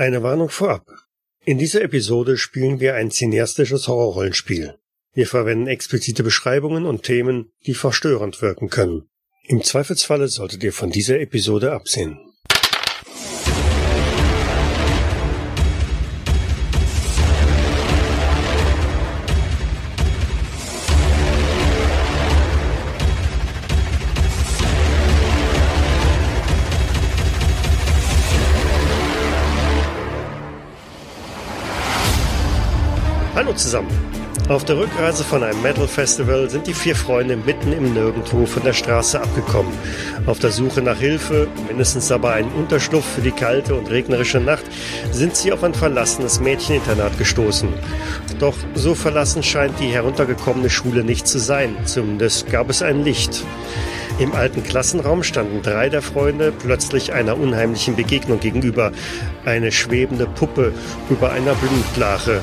Eine Warnung vorab. In dieser Episode spielen wir ein cineastisches Horrorrollenspiel. Wir verwenden explizite Beschreibungen und Themen, die verstörend wirken können. Im Zweifelsfalle solltet ihr von dieser Episode absehen. Zusammen. Auf der Rückreise von einem Metal Festival sind die vier Freunde mitten im Nirgendwo von der Straße abgekommen. Auf der Suche nach Hilfe, mindestens aber einen Unterschlupf für die kalte und regnerische Nacht, sind sie auf ein verlassenes Mädcheninternat gestoßen. Doch so verlassen scheint die heruntergekommene Schule nicht zu sein. Zumindest gab es ein Licht. Im alten Klassenraum standen drei der Freunde plötzlich einer unheimlichen Begegnung gegenüber. Eine schwebende Puppe über einer Blutlache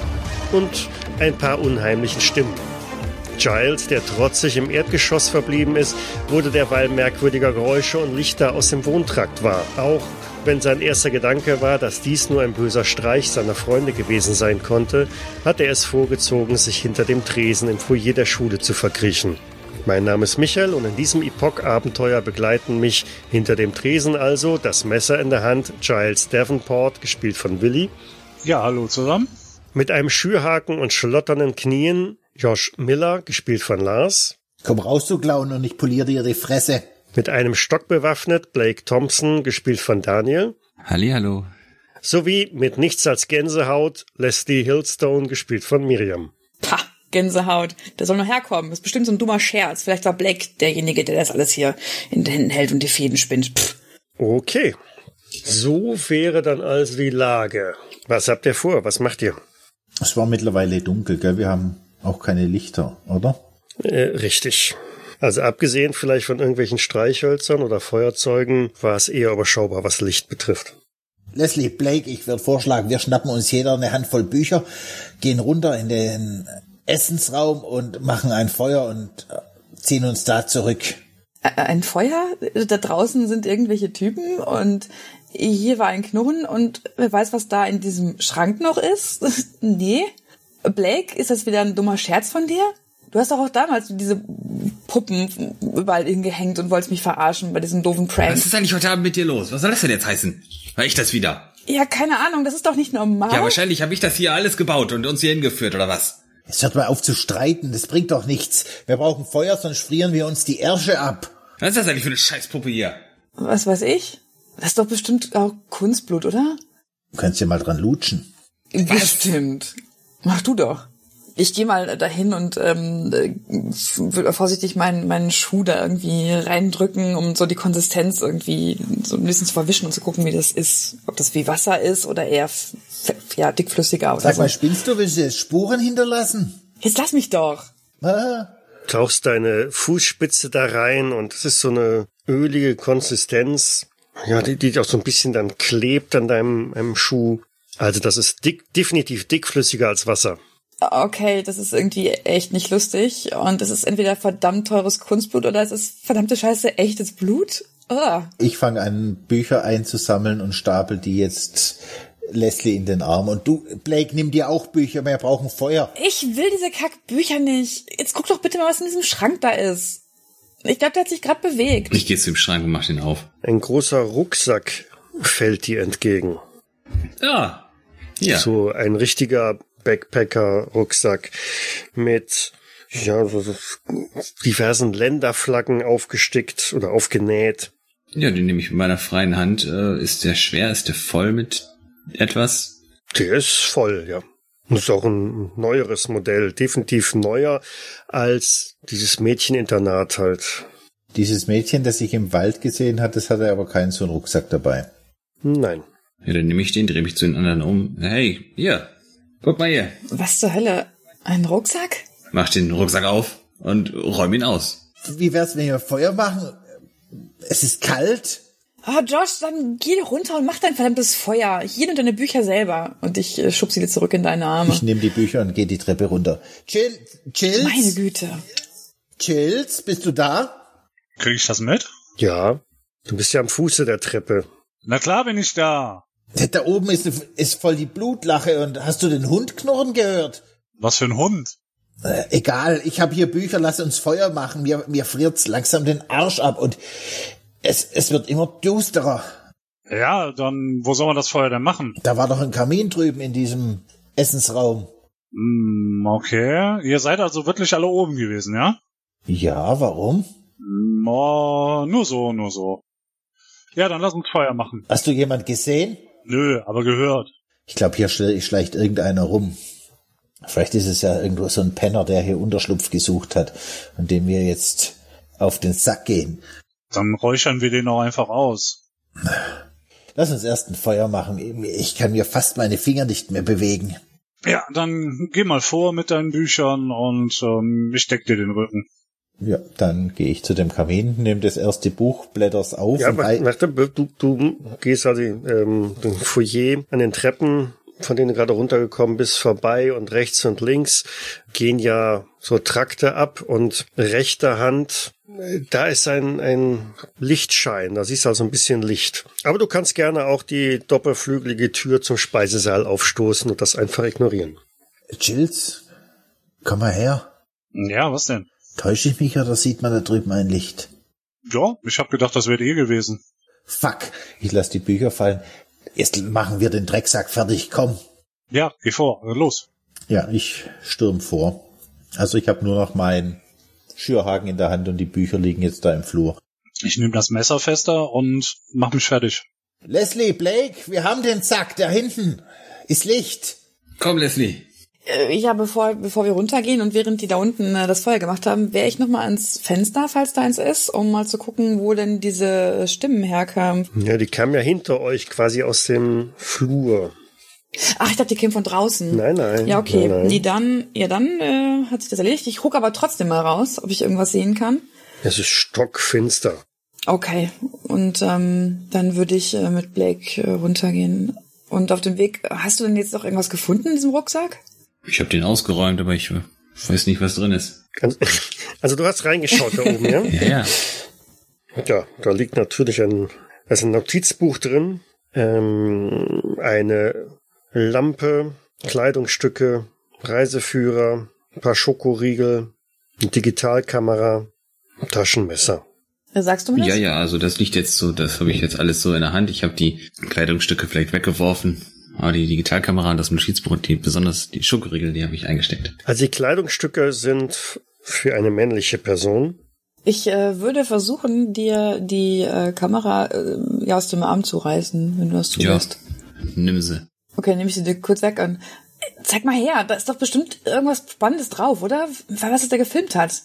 und ein paar unheimlichen Stimmen. Giles, der trotzig im Erdgeschoss verblieben ist, wurde derweil merkwürdiger Geräusche und Lichter aus dem Wohntrakt wahr. Auch wenn sein erster Gedanke war, dass dies nur ein böser Streich seiner Freunde gewesen sein konnte, hat er es vorgezogen, sich hinter dem Tresen im Foyer der Schule zu verkriechen. Mein Name ist Michael und in diesem Epoch-Abenteuer begleiten mich hinter dem Tresen also das Messer in der Hand Giles Davenport, gespielt von Willy. Ja, hallo zusammen. Mit einem Schürhaken und schlotternden Knien Josh Miller, gespielt von Lars. Komm raus, du Clown, und ich poliere dir die Fresse. Mit einem Stock bewaffnet Blake Thompson, gespielt von Daniel. Hallihallo. Sowie mit nichts als Gänsehaut Leslie Hillstone, gespielt von Miriam. Pah, Gänsehaut. Der soll noch herkommen. Das ist bestimmt so ein dummer Scherz. Vielleicht war Blake derjenige, der das alles hier in den Händen hält und die Fäden spinnt. Pff. Okay. So wäre dann also die Lage. Was habt ihr vor? Was macht ihr? Es war mittlerweile dunkel, gell? Wir haben auch keine Lichter, oder? Äh, richtig. Also abgesehen vielleicht von irgendwelchen Streichhölzern oder Feuerzeugen war es eher überschaubar, was Licht betrifft. Leslie, Blake, ich würde vorschlagen, wir schnappen uns jeder eine Handvoll Bücher, gehen runter in den Essensraum und machen ein Feuer und äh, ziehen uns da zurück. Ein Feuer? Da draußen sind irgendwelche Typen und hier war ein Knurren und wer weiß, was da in diesem Schrank noch ist? nee. Blake, ist das wieder ein dummer Scherz von dir? Du hast doch auch damals diese Puppen überall hingehängt und wolltest mich verarschen bei diesem doofen Prank. Was ist eigentlich heute Abend mit dir los? Was soll das denn jetzt heißen? War ich das wieder? Ja, keine Ahnung, das ist doch nicht normal. Ja, wahrscheinlich habe ich das hier alles gebaut und uns hier hingeführt, oder was? Jetzt hört mal auf zu streiten, das bringt doch nichts. Wir brauchen Feuer, sonst frieren wir uns die Ärsche ab. Was ist das eigentlich für eine Scheißpuppe hier? Was weiß ich? Das ist doch bestimmt auch Kunstblut, oder? Du kannst ja mal dran lutschen. Bestimmt. Mach du doch. Ich gehe mal dahin und ähm, will vorsichtig meinen, meinen Schuh da irgendwie reindrücken, um so die Konsistenz irgendwie so ein bisschen zu verwischen und zu gucken, wie das ist. Ob das wie Wasser ist oder eher ja, dickflüssiger oder Sag so. mal, spinnst du? Willst du jetzt Spuren hinterlassen? Jetzt lass mich doch. Ah, Tauchst deine Fußspitze da rein und es ist so eine ölige Konsistenz. Ja, die, die auch so ein bisschen dann klebt an deinem, deinem Schuh. Also das ist dick, definitiv dickflüssiger als Wasser. Okay, das ist irgendwie echt nicht lustig. Und es ist entweder verdammt teures Kunstblut oder es ist verdammte Scheiße echtes Blut. Ugh. ich fange an, Bücher einzusammeln und stapel die jetzt Leslie in den Arm. Und du, Blake, nimm dir auch Bücher, wir brauchen Feuer. Ich will diese Kackbücher nicht. Jetzt guck doch bitte mal, was in diesem Schrank da ist. Ich glaube, der hat sich gerade bewegt. Ich gehe zu dem Schrank und mach den auf. Ein großer Rucksack fällt dir entgegen. Ja. Ja. So ein richtiger Backpacker-Rucksack mit ja, diversen Länderflaggen aufgestickt oder aufgenäht. Ja, den nehme ich mit meiner freien Hand. Äh, ist der schwer? Ist der voll mit etwas? Der ist voll, ja. Das ist auch ein neueres Modell, definitiv neuer als dieses Mädcheninternat halt. Dieses Mädchen, das ich im Wald gesehen hat, das hatte aber keinen so einen Rucksack dabei. Nein. Ja, dann nehme ich den, drehe mich zu den anderen um. Hey, hier. Guck mal hier. Was zur Hölle? Ein Rucksack? Mach den Rucksack auf und räum ihn aus. Wie wär's, wenn wir Feuer machen? Es ist kalt. Ah, Josh, dann geh doch runter und mach dein verdammtes Feuer. Hier und deine Bücher selber. Und ich äh, schub sie dir zurück in deine Arme. Ich nehme die Bücher und gehe die Treppe runter. Chill, Chills, Meine Güte. Chills, bist du da? Krieg ich das mit? Ja, du bist ja am Fuße der Treppe. Na klar bin ich da. Da oben ist, ist voll die Blutlache und hast du den Hund knurren gehört? Was für ein Hund? Äh, egal, ich habe hier Bücher, lass uns Feuer machen. Mir, mir friert's langsam den Arsch ab und es, es wird immer düsterer. Ja, dann, wo soll man das Feuer denn machen? Da war doch ein Kamin drüben in diesem Essensraum. Hm, okay. Ihr seid also wirklich alle oben gewesen, ja? Ja, warum? Oh, nur so, nur so. Ja, dann lass uns Feuer machen. Hast du jemand gesehen? Nö, aber gehört. Ich glaube, hier schle- schleicht irgendeiner rum. Vielleicht ist es ja irgendwo so ein Penner, der hier Unterschlupf gesucht hat und dem wir jetzt auf den Sack gehen. Dann räuchern wir den auch einfach aus. Lass uns erst ein Feuer machen. Ich kann mir fast meine Finger nicht mehr bewegen. Ja, dann geh mal vor mit deinen Büchern und ähm, ich deck dir den Rücken. Ja, dann gehe ich zu dem Kamin, nehme das erste Buch, blätter's auf Ja, der, du, du gehst also ähm, den Foyer an den Treppen, von denen du gerade runtergekommen bist, vorbei und rechts und links gehen ja so Trakte ab und rechter Hand, da ist ein, ein Lichtschein, da siehst du also ein bisschen Licht. Aber du kannst gerne auch die doppelflügelige Tür zum Speisesaal aufstoßen und das einfach ignorieren. Jills, komm mal her. Ja, was denn? Täusche ich mich oder sieht man da drüben ein Licht? Ja, ich hab gedacht, das wäre ihr gewesen. Fuck, ich lass die Bücher fallen. Jetzt machen wir den Drecksack fertig, komm. Ja, geh vor, los. Ja, ich stürm vor. Also ich habe nur noch meinen Schürhaken in der Hand und die Bücher liegen jetzt da im Flur. Ich nehme das Messer fester und mach mich fertig. Leslie, Blake, wir haben den Sack da hinten. Ist Licht. Komm, Leslie. Äh, Ja, bevor, bevor wir runtergehen und während die da unten äh, das Feuer gemacht haben, wäre ich noch mal ans Fenster, falls da eins ist, um mal zu gucken, wo denn diese Stimmen herkamen. Ja, die kamen ja hinter euch quasi aus dem Flur. Ach, ich dachte, die kämen von draußen. Nein, nein. Ja, okay. Nein, nein. Nee, dann, ja, dann äh, hat sich das erledigt. Ich gucke aber trotzdem mal raus, ob ich irgendwas sehen kann. Es ist stockfinster. Okay. Und ähm, dann würde ich äh, mit Blake äh, runtergehen. Und auf dem Weg, hast du denn jetzt noch irgendwas gefunden in diesem Rucksack? Ich habe den ausgeräumt, aber ich weiß nicht, was drin ist. Also, also du hast reingeschaut da oben, ja? Ja, ja. Ja, da liegt natürlich ein, also ein Notizbuch drin, ähm, eine Lampe, Kleidungsstücke, Reiseführer, ein paar Schokoriegel, eine Digitalkamera, ein Taschenmesser. Sagst du mir das? Ja, ja, also das liegt jetzt so, das habe ich jetzt alles so in der Hand. Ich habe die Kleidungsstücke vielleicht weggeworfen, aber die Digitalkamera und das Notizbuch, die besonders die Schokoriegel, die habe ich eingesteckt. Also die Kleidungsstücke sind für eine männliche Person. Ich äh, würde versuchen, dir die äh, Kamera äh, ja, aus dem Arm zu reißen, wenn du das Ja, zulässt. nimm sie. Okay, nehme ich sie dir kurz weg und äh, zeig mal her, da ist doch bestimmt irgendwas Spannendes drauf, oder? Was es der gefilmt hat.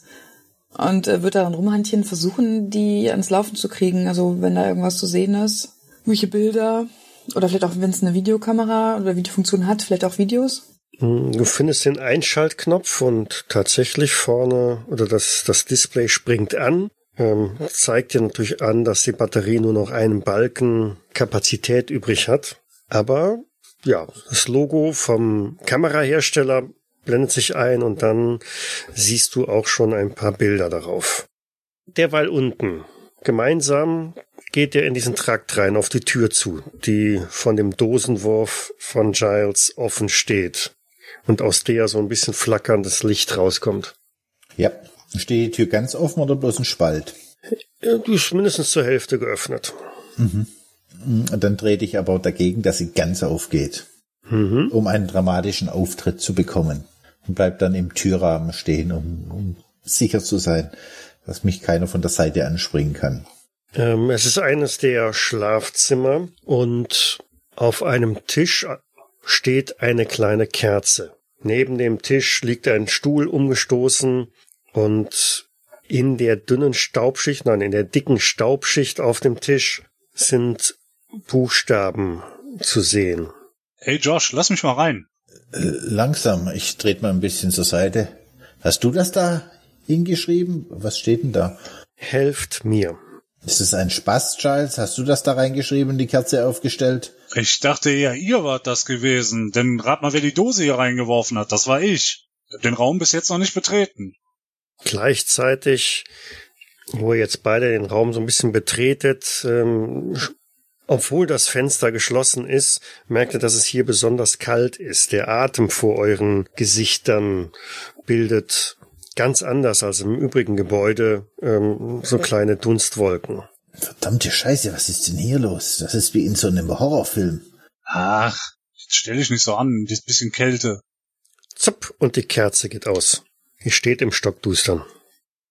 Und äh, wird daran rumhandchen versuchen, die ans Laufen zu kriegen. Also wenn da irgendwas zu sehen ist, welche Bilder oder vielleicht auch, wenn es eine Videokamera oder Videofunktion hat, vielleicht auch Videos. Hm, Du findest den Einschaltknopf und tatsächlich vorne oder das, das Display springt an. Ähm, zeigt dir natürlich an, dass die Batterie nur noch einen Balken Kapazität übrig hat. Aber ja, das Logo vom Kamerahersteller blendet sich ein und dann siehst du auch schon ein paar Bilder darauf. Derweil unten. Gemeinsam geht ihr in diesen Trakt rein auf die Tür zu, die von dem Dosenwurf von Giles offen steht und aus der so ein bisschen flackerndes Licht rauskommt. Ja. Steht die Tür ganz offen oder bloß ein Spalt? Ja, Die ist mindestens zur Hälfte geöffnet. Und Dann trete ich aber dagegen, dass sie ganz aufgeht, um einen dramatischen Auftritt zu bekommen. Und bleib dann im Türrahmen stehen, um, um sicher zu sein, dass mich keiner von der Seite anspringen kann. Ähm, es ist eines der Schlafzimmer und auf einem Tisch steht eine kleine Kerze. Neben dem Tisch liegt ein Stuhl umgestoßen und in der dünnen Staubschicht, nein, in der dicken Staubschicht auf dem Tisch sind Buchstaben zu sehen. Hey Josh, lass mich mal rein. Langsam, ich trete mal ein bisschen zur Seite. Hast du das da hingeschrieben? Was steht denn da? Helft mir. Ist es ein Spaß, Giles? Hast du das da reingeschrieben, die Kerze aufgestellt? Ich dachte eher, ihr wart das gewesen, denn rat mal, wer die Dose hier reingeworfen hat. Das war ich. Ich hab den Raum bis jetzt noch nicht betreten. Gleichzeitig, wo ihr jetzt beide den Raum so ein bisschen betretet, ähm, Obwohl das Fenster geschlossen ist, merkt ihr, dass es hier besonders kalt ist. Der Atem vor euren Gesichtern bildet ganz anders als im übrigen Gebäude ähm, so kleine Dunstwolken. Verdammte Scheiße, was ist denn hier los? Das ist wie in so einem Horrorfilm. Ach, stell dich nicht so an, das bisschen Kälte. Zup, und die Kerze geht aus. Ihr steht im Stockdustern.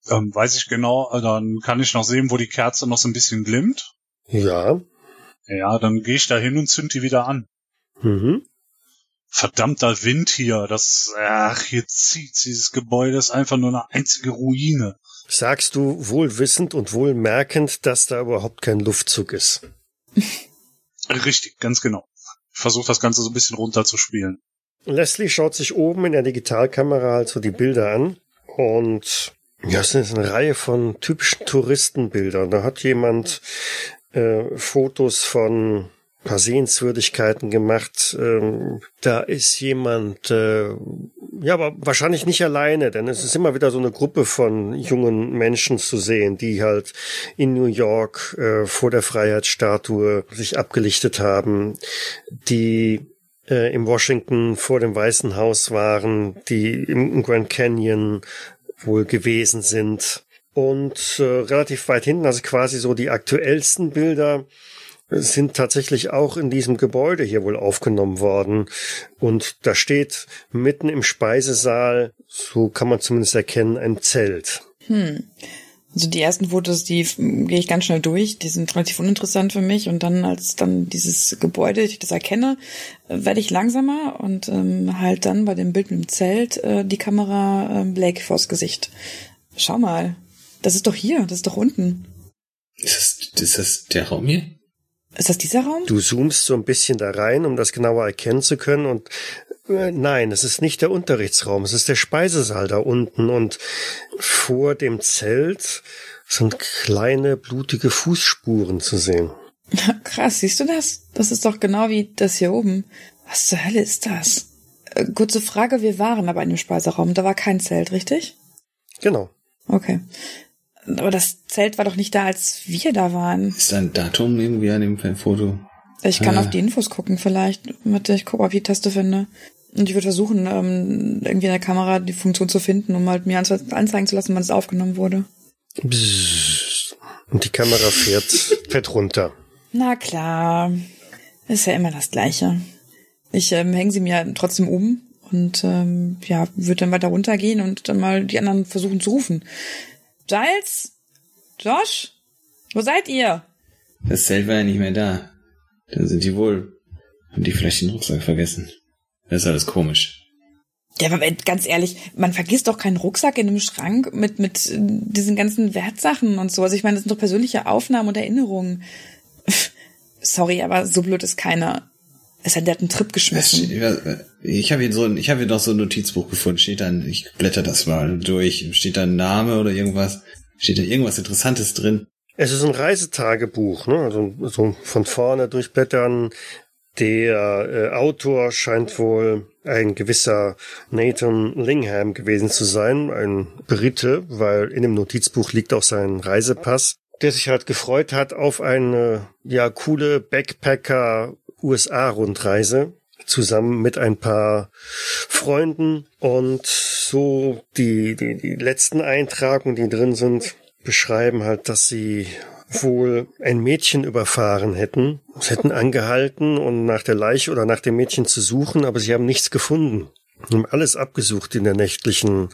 Ähm, weiß ich genau, äh, dann kann ich noch sehen, wo die Kerze noch so ein bisschen glimmt. Ja. Ja, dann gehe ich da hin und zünd die wieder an. Mhm. Verdammter Wind hier, das, ach, hier zieht dieses Gebäude, ist einfach nur eine einzige Ruine. Sagst du wohlwissend und wohlmerkend, dass da überhaupt kein Luftzug ist? Richtig, ganz genau. Ich versuche das Ganze so ein bisschen runterzuspielen. Leslie schaut sich oben in der Digitalkamera halt so die Bilder an und ja, es ist eine Reihe von typischen Touristenbildern. Da hat jemand äh, Fotos von paar Sehenswürdigkeiten gemacht. Ähm, da ist jemand, äh, ja, aber wahrscheinlich nicht alleine, denn es ist immer wieder so eine Gruppe von jungen Menschen zu sehen, die halt in New York äh, vor der Freiheitsstatue sich abgelichtet haben, die äh, im Washington vor dem Weißen Haus waren, die im Grand Canyon wohl gewesen sind. Und äh, relativ weit hinten, also quasi so die aktuellsten Bilder, sind tatsächlich auch in diesem Gebäude hier wohl aufgenommen worden. Und da steht mitten im Speisesaal, so kann man zumindest erkennen, ein Zelt. Hm. Also die ersten Fotos, die gehe ich ganz schnell durch, die sind relativ uninteressant für mich. Und dann, als dann dieses Gebäude, ich das erkenne, werde ich langsamer und ähm, halt dann bei dem Bild mit dem Zelt äh, die Kamera äh, Blake vors Gesicht. Schau mal, das ist doch hier, das ist doch unten. Ist das, ist das der Raum hier? Ist das dieser Raum? Du zoomst so ein bisschen da rein, um das genauer erkennen zu können und äh, Nein, es ist nicht der Unterrichtsraum, es ist der Speisesaal da unten und vor dem Zelt sind kleine blutige Fußspuren zu sehen. Krass, siehst du das? Das ist doch genau wie das hier oben. Was zur Hölle ist das? Äh, kurze Frage, wir waren aber in dem Speiseraum, da war kein Zelt, richtig? Genau. Okay. Aber das Zelt war doch nicht da, als wir da waren. Ist da ein Datum irgendwie an dem Foto? Ich kann Ah. auf die Infos gucken vielleicht. Warte, ich gucke, ob ich die Taste finde. Und ich würde versuchen, ähm, irgendwie in der Kamera die Funktion zu finden, um halt mir anze- anzeigen zu lassen, wann es aufgenommen wurde. Bzzz. Und die Kamera fährt, fährt runter. Na klar. Ist ja immer das Gleiche. Ich ähm, hänge sie mir trotzdem um und ähm, ja, würde dann weiter runtergehen und dann mal die anderen versuchen zu rufen. Giles? Josh? Wo seid ihr? Das Zelt war ja nicht mehr da. Dann sind die wohl. Haben die vielleicht den Rucksack vergessen? Das ist alles komisch. Ja, aber ganz ehrlich, man vergisst doch keinen Rucksack in einem Schrank mit, mit diesen ganzen Wertsachen und so. Also ich meine, das sind doch persönliche Aufnahmen und Erinnerungen. Sorry, aber so blöd ist keiner. Es hat, der hat einen Trip geschmissen. Ich habe hier so ein, ich habe hier noch so ein Notizbuch gefunden. Steht dann, ich blätter das mal durch. Steht da ein Name oder irgendwas? Steht da irgendwas Interessantes drin? Es ist ein Reisetagebuch, ne? Also so von vorne durchblättern. Der äh, Autor scheint wohl ein gewisser Nathan Lingham gewesen zu sein, ein Brite, weil in dem Notizbuch liegt auch sein Reisepass, der sich halt gefreut hat auf eine ja coole Backpacker USA Rundreise zusammen mit ein paar Freunden und so die die die letzten Eintragungen, die drin sind, beschreiben halt, dass sie wohl ein Mädchen überfahren hätten. Sie hätten angehalten und nach der Leiche oder nach dem Mädchen zu suchen, aber sie haben nichts gefunden. Sie haben alles abgesucht in der nächtlichen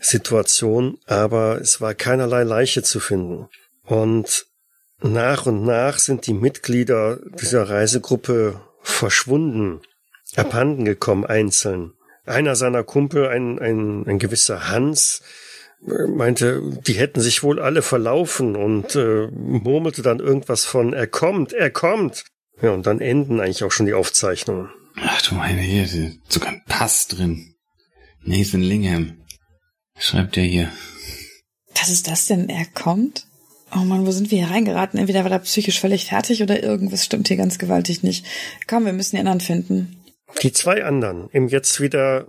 Situation, aber es war keinerlei Leiche zu finden. Und nach und nach sind die Mitglieder dieser Reisegruppe verschwunden, abhanden gekommen einzeln. Einer seiner Kumpel, ein, ein, ein gewisser Hans, meinte, die hätten sich wohl alle verlaufen und äh, murmelte dann irgendwas von er kommt, er kommt. Ja, und dann enden eigentlich auch schon die Aufzeichnungen. Ach du meine, hier ist sogar ein Pass drin. Nathan Lingham. Schreibt er hier. Was ist das denn? Er kommt? Oh Mann, wo sind wir hier reingeraten? Entweder war er psychisch völlig fertig oder irgendwas stimmt hier ganz gewaltig nicht. Komm, wir müssen die anderen finden. Die zwei anderen im jetzt wieder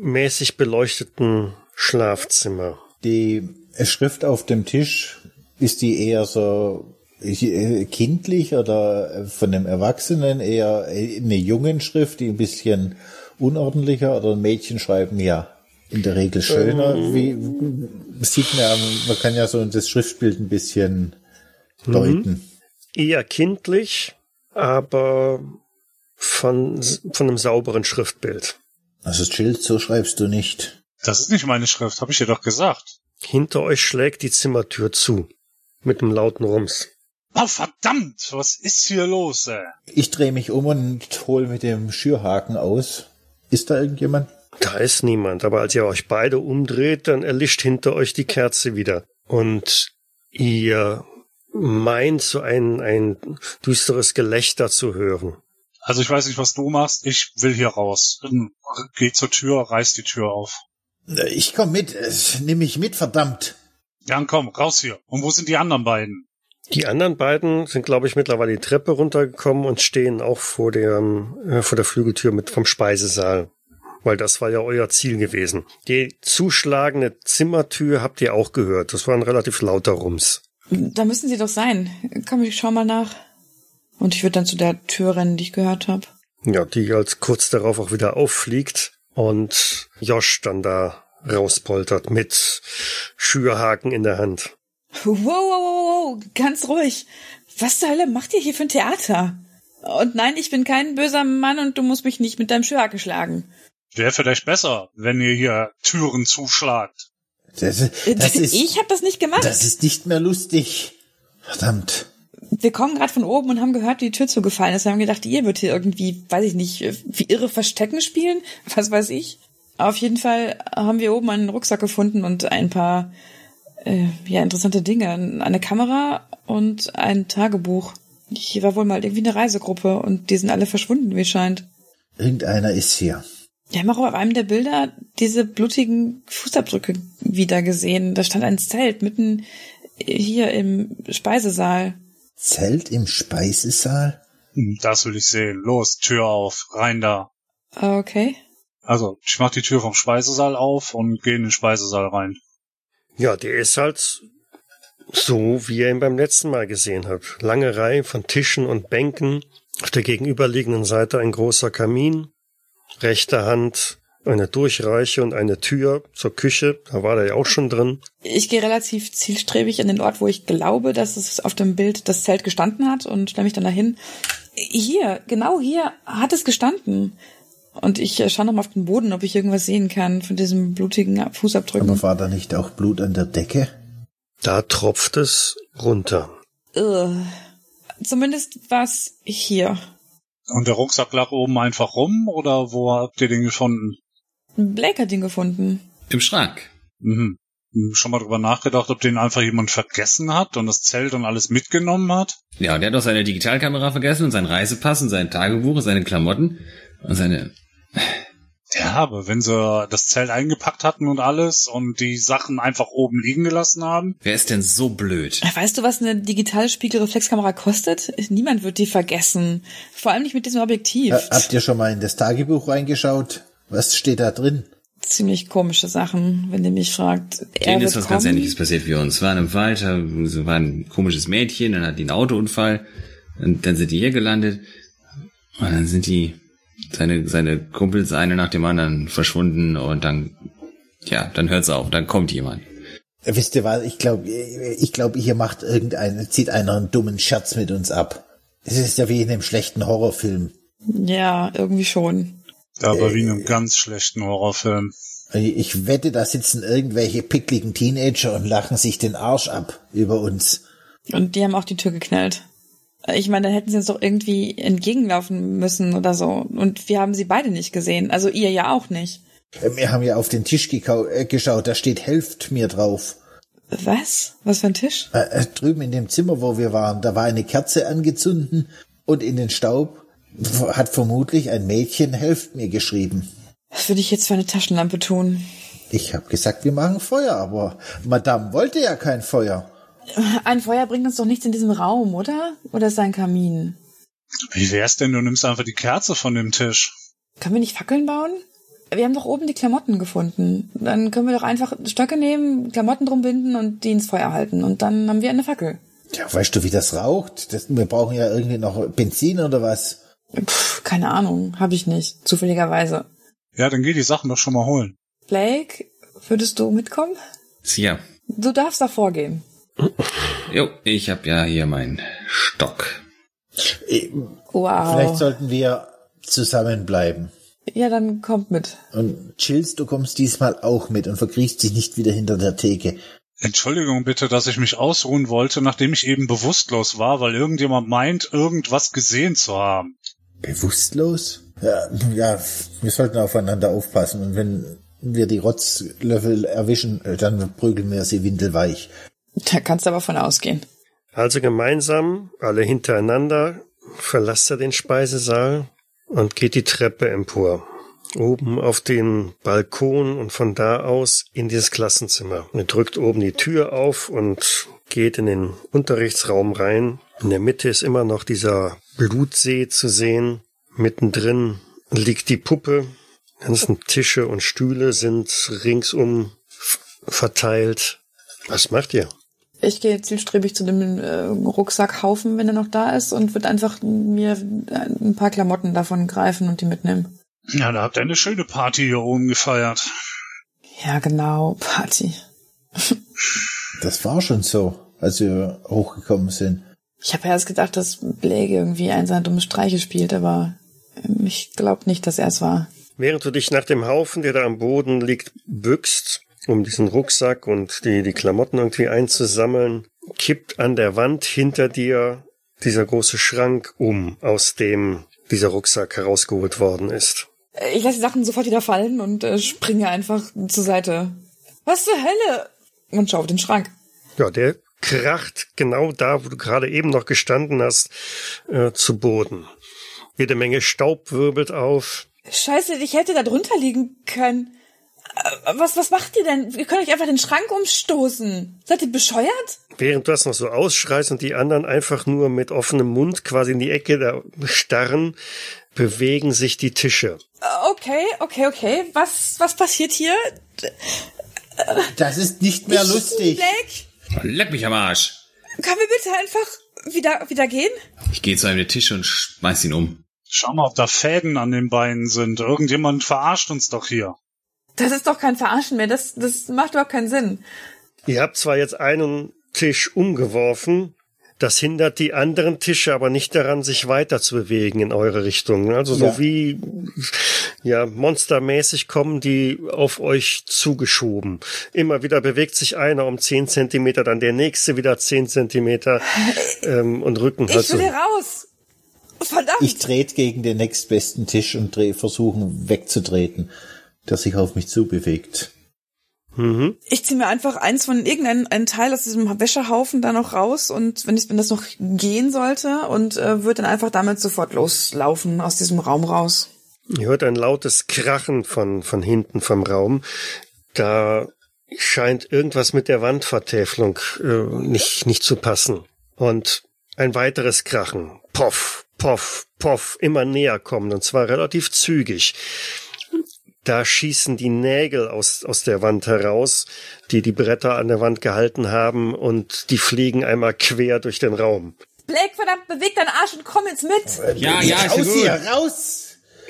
mäßig beleuchteten Schlafzimmer. Die Schrift auf dem Tisch, ist die eher so äh, kindlich oder von einem Erwachsenen eher eine jungen Schrift, die ein bisschen unordentlicher oder ein Mädchen schreiben ja in der Regel schöner. Ähm. Wie sieht man, man kann ja so das Schriftbild ein bisschen mhm. deuten. Eher kindlich, aber von, von einem sauberen Schriftbild. Also Schild, so schreibst du nicht. Das ist nicht meine Schrift, habe ich dir doch gesagt. Hinter euch schlägt die Zimmertür zu. Mit einem lauten Rums. Oh, verdammt, was ist hier los, ey? Ich drehe mich um und hol mit dem Schürhaken aus. Ist da irgendjemand? Da ist niemand, aber als ihr euch beide umdreht, dann erlischt hinter euch die Kerze wieder. Und ihr meint so ein, ein düsteres Gelächter zu hören. Also ich weiß nicht, was du machst. Ich will hier raus. Geh zur Tür, reiß die Tür auf. Ich komm mit. Nimm mich mit, verdammt. Jan, komm, raus hier. Und wo sind die anderen beiden? Die anderen beiden sind, glaube ich, mittlerweile die Treppe runtergekommen und stehen auch vor der, äh, vor der Flügeltür mit vom Speisesaal. Weil das war ja euer Ziel gewesen. Die zuschlagende Zimmertür habt ihr auch gehört. Das war ein relativ lauter Rums. Da müssen sie doch sein. Komm, ich schau mal nach. Und ich würde dann zu der Tür rennen, die ich gehört habe. Ja, die als kurz darauf auch wieder auffliegt und Josh dann da rauspoltert mit Schürhaken in der Hand. Wow, wow, wow, wow, ganz ruhig. Was zur Hölle macht ihr hier für ein Theater? Und nein, ich bin kein böser Mann und du musst mich nicht mit deinem Schürhaken schlagen. Wäre vielleicht besser, wenn ihr hier Türen zuschlagt. Das, das ist, ich habe das nicht gemacht. Das ist nicht mehr lustig. Verdammt wir kommen gerade von oben und haben gehört, wie die Tür zugefallen ist. Wir haben gedacht, ihr wird hier irgendwie, weiß ich nicht, wie irre Verstecken spielen, was weiß ich. Auf jeden Fall haben wir oben einen Rucksack gefunden und ein paar äh, ja interessante Dinge, eine Kamera und ein Tagebuch. Hier war wohl mal irgendwie eine Reisegruppe und die sind alle verschwunden, wie scheint. Irgendeiner ist hier. Wir haben auch auf einem der Bilder diese blutigen Fußabdrücke wieder gesehen. Da stand ein Zelt mitten hier im Speisesaal. Zelt im Speisesaal? Hm, das will ich sehen. Los, Tür auf, rein da. Okay. Also, ich mach die Tür vom Speisesaal auf und gehe in den Speisesaal rein. Ja, der ist halt so, wie ihr ihn beim letzten Mal gesehen habt. Lange Reihe von Tischen und Bänken. Auf der gegenüberliegenden Seite ein großer Kamin. Rechter Hand eine Durchreiche und eine Tür zur Küche. Da war der ja auch schon drin. Ich gehe relativ zielstrebig an den Ort, wo ich glaube, dass es auf dem Bild das Zelt gestanden hat und stelle mich dann dahin. Hier, genau hier hat es gestanden. Und ich äh, schaue nochmal auf den Boden, ob ich irgendwas sehen kann von diesem blutigen Fußabdrücken. Aber war da nicht auch Blut an der Decke? Da tropft es runter. Ugh. Zumindest was hier. Und der Rucksack lag oben einfach rum oder wo habt ihr den gefunden? Blake hat ihn gefunden. Im Schrank. Mhm. Schon mal drüber nachgedacht, ob den einfach jemand vergessen hat und das Zelt und alles mitgenommen hat? Ja, der hat auch seine Digitalkamera vergessen und seinen Reisepass und sein Tagebuch und seine Klamotten und seine... Ja, aber wenn sie das Zelt eingepackt hatten und alles und die Sachen einfach oben liegen gelassen haben. Wer ist denn so blöd? Weißt du, was eine digitale Spiegelreflexkamera kostet? Niemand wird die vergessen. Vor allem nicht mit diesem Objektiv. Habt ihr schon mal in das Tagebuch reingeschaut? Was steht da drin? Ziemlich komische Sachen, wenn ihr mich fragt. Denen ist was kommen. ganz Ähnliches passiert wie uns. Waren im Wald, so war ein komisches Mädchen, dann hat die einen Autounfall, und dann sind die hier gelandet, und dann sind die, seine, seine Kumpels, eine nach dem anderen verschwunden, und dann, ja, dann hört's auf, dann kommt jemand. Wisst ihr was, ich glaube, ich glaube, hier macht irgendeiner, zieht einer einen dummen Scherz mit uns ab. Es ist ja wie in einem schlechten Horrorfilm. Ja, irgendwie schon. Aber äh, wie in einem ganz schlechten Horrorfilm. Ich wette, da sitzen irgendwelche pickligen Teenager und lachen sich den Arsch ab über uns. Und die haben auch die Tür geknallt. Ich meine, dann hätten sie uns doch irgendwie entgegenlaufen müssen oder so. Und wir haben sie beide nicht gesehen. Also ihr ja auch nicht. Wir haben ja auf den Tisch äh, geschaut, da steht Helft mir drauf. Was? Was für ein Tisch? Äh, äh, drüben in dem Zimmer, wo wir waren, da war eine Kerze angezündet und in den Staub hat vermutlich ein Mädchen helft mir geschrieben. Was würde ich jetzt für eine Taschenlampe tun? Ich habe gesagt, wir machen Feuer, aber Madame wollte ja kein Feuer. Ein Feuer bringt uns doch nichts in diesem Raum, oder? Oder ist ein Kamin? Wie wär's denn, du nimmst einfach die Kerze von dem Tisch? Können wir nicht Fackeln bauen? Wir haben doch oben die Klamotten gefunden. Dann können wir doch einfach Stöcke nehmen, Klamotten drum binden und die ins Feuer halten. Und dann haben wir eine Fackel. Ja, weißt du, wie das raucht? Das, wir brauchen ja irgendwie noch Benzin oder was? Puh, keine Ahnung, habe ich nicht, zufälligerweise. Ja, dann geh die Sachen doch schon mal holen. Blake, würdest du mitkommen? Ja. Du darfst davor gehen. Jo, ich hab ja hier meinen Stock. Wow. Vielleicht sollten wir zusammenbleiben. Ja, dann kommt mit. Und Chills, du kommst diesmal auch mit und verkriechst dich nicht wieder hinter der Theke. Entschuldigung bitte, dass ich mich ausruhen wollte, nachdem ich eben bewusstlos war, weil irgendjemand meint, irgendwas gesehen zu haben. Bewusstlos? Ja, ja, wir sollten aufeinander aufpassen. Und wenn wir die Rotzlöffel erwischen, dann prügeln wir sie windelweich. Da kannst du aber von ausgehen. Also gemeinsam, alle hintereinander, verlasst er den Speisesaal und geht die Treppe empor. Oben auf den Balkon und von da aus in dieses Klassenzimmer. Er drückt oben die Tür auf und geht in den Unterrichtsraum rein. In der Mitte ist immer noch dieser Blutsee zu sehen. Mittendrin liegt die Puppe. Die ganzen Tische und Stühle sind ringsum verteilt. Was macht ihr? Ich gehe zielstrebig zu dem äh, Rucksackhaufen, wenn er noch da ist, und würde einfach mir ein paar Klamotten davon greifen und die mitnehmen. Ja, da habt ihr eine schöne Party hier oben gefeiert. Ja, genau, Party. Das war schon so, als wir hochgekommen sind. Ich habe erst gedacht, dass Blake irgendwie ein seiner dumme Streiche spielt, aber ich glaube nicht, dass er es war. Während du dich nach dem Haufen, der da am Boden liegt, bückst, um diesen Rucksack und die, die Klamotten irgendwie einzusammeln, kippt an der Wand hinter dir dieser große Schrank um, aus dem dieser Rucksack herausgeholt worden ist. Ich lasse die Sachen sofort wieder fallen und äh, springe einfach zur Seite. Was zur Hölle? Und schau auf den Schrank. Ja, der kracht genau da, wo du gerade eben noch gestanden hast, äh, zu Boden. Jede Menge Staub wirbelt auf. Scheiße, ich hätte da drunter liegen können. Äh, Was, was macht ihr denn? Ihr könnt euch einfach den Schrank umstoßen. Seid ihr bescheuert? Während du das noch so ausschreist und die anderen einfach nur mit offenem Mund quasi in die Ecke da starren, bewegen sich die Tische. Äh, Okay, okay, okay. Was, was passiert hier? Das ist nicht mehr Ich- lustig. Blake, Leck mich am Arsch. können wir bitte einfach wieder, wieder gehen? Ich gehe zu einem der Tische und schmeiß ihn um. Schau mal, ob da Fäden an den Beinen sind. Irgendjemand verarscht uns doch hier. Das ist doch kein Verarschen mehr. Das, das macht überhaupt keinen Sinn. Ihr habt zwar jetzt einen Tisch umgeworfen, das hindert die anderen Tische aber nicht daran, sich weiter zu bewegen in eure Richtung. Also so Ja. wie ja monstermäßig kommen die auf euch zugeschoben. Immer wieder bewegt sich einer um zehn Zentimeter, dann der nächste wieder zehn Zentimeter ähm, und rücken halt Ich will hier raus. Verdammt. Ich trete gegen den nächstbesten Tisch und versuchen wegzutreten, der sich auf mich zubewegt. Mhm. Ich ziehe mir einfach eins von irgendeinem Teil aus diesem Wäschehaufen da noch raus und wenn ich, wenn das noch gehen sollte und äh, würde dann einfach damit sofort loslaufen aus diesem Raum raus. Ihr hört ein lautes Krachen von, von hinten vom Raum. Da scheint irgendwas mit der Wandvertäfelung äh, nicht, nicht zu passen. Und ein weiteres Krachen. Poff, poff, poff, immer näher kommen und zwar relativ zügig. Da schießen die Nägel aus, aus der Wand heraus, die die Bretter an der Wand gehalten haben und die fliegen einmal quer durch den Raum. Blake, verdammt, beweg deinen Arsch und komm jetzt mit. Ja, ja, ist ja raus hier, raus!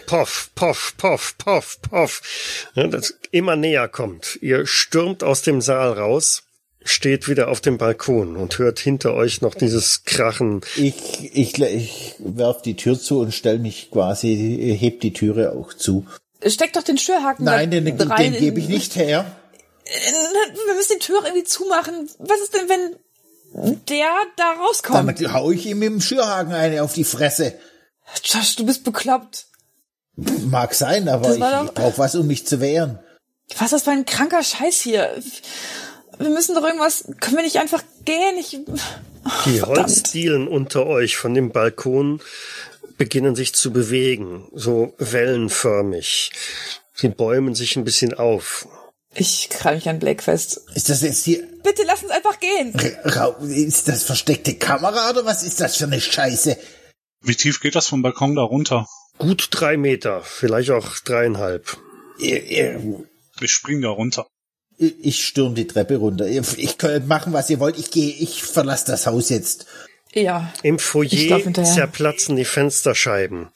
Poff, poff, poff, poff, poff. Ja, das immer näher kommt. Ihr stürmt aus dem Saal raus, steht wieder auf dem Balkon und hört hinter euch noch dieses Krachen. Ich, ich, ich werf die Tür zu und stell mich quasi, heb die Türe auch zu. Steck doch den Schürhaken Nein, da den, den, den gebe ich nicht her. Wir müssen die Tür auch irgendwie zumachen. Was ist denn, wenn der da rauskommt? Damit hau ich ihm mit dem Schürhaken eine auf die Fresse. Josh, du bist bekloppt. Mag sein, aber ich, doch- ich brauche was, um mich zu wehren. Was ist das für ein kranker Scheiß hier? Wir müssen doch irgendwas. Können wir nicht einfach gehen? Ich. Die Verdammt. Holzdielen unter euch von dem Balkon beginnen sich zu bewegen, so wellenförmig. Sie bäumen sich ein bisschen auf. Ich krall mich an Blake fest. Ist das jetzt hier, Bitte lass uns einfach gehen. Ra- ist das versteckte Kamera oder was ist das für eine Scheiße? Wie tief geht das vom Balkon da runter? Gut drei Meter, vielleicht auch dreieinhalb. Ich spring da runter. Ich stürm die Treppe runter. Ich könnt machen, was ihr wollt. Ich gehe, ich verlasse das Haus jetzt. Ja. Im Foyer zerplatzen die Fensterscheiben.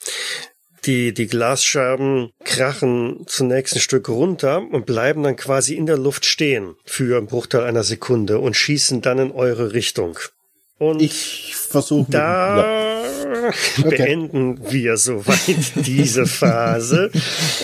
Die, die Glasscherben krachen zunächst ein Stück runter und bleiben dann quasi in der Luft stehen für einen Bruchteil einer Sekunde und schießen dann in eure Richtung. Und ich versuche da ja. beenden okay. wir soweit diese Phase.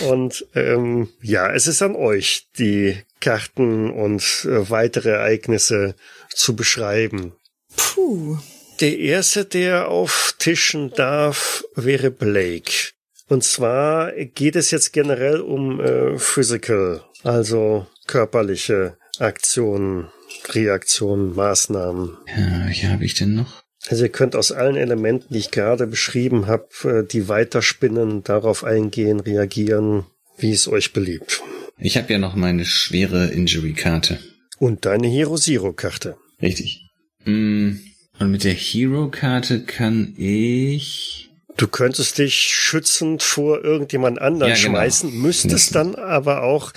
und ähm, ja, es ist an euch, die Karten und äh, weitere Ereignisse zu beschreiben. Puh. Der erste, der auftischen darf, wäre Blake. Und zwar geht es jetzt generell um äh, Physical, also körperliche Aktionen, Reaktionen, Maßnahmen. Ja, welche habe ich denn noch? Also ihr könnt aus allen Elementen, die ich gerade beschrieben habe, äh, die weiterspinnen, darauf eingehen, reagieren, wie es euch beliebt. Ich habe ja noch meine schwere Injury-Karte. Und deine Hero Zero-Karte. Richtig. Mm, und mit der Hero-Karte kann ich Du könntest dich schützend vor irgendjemand anderen ja, genau. schmeißen, müsstest dann aber auch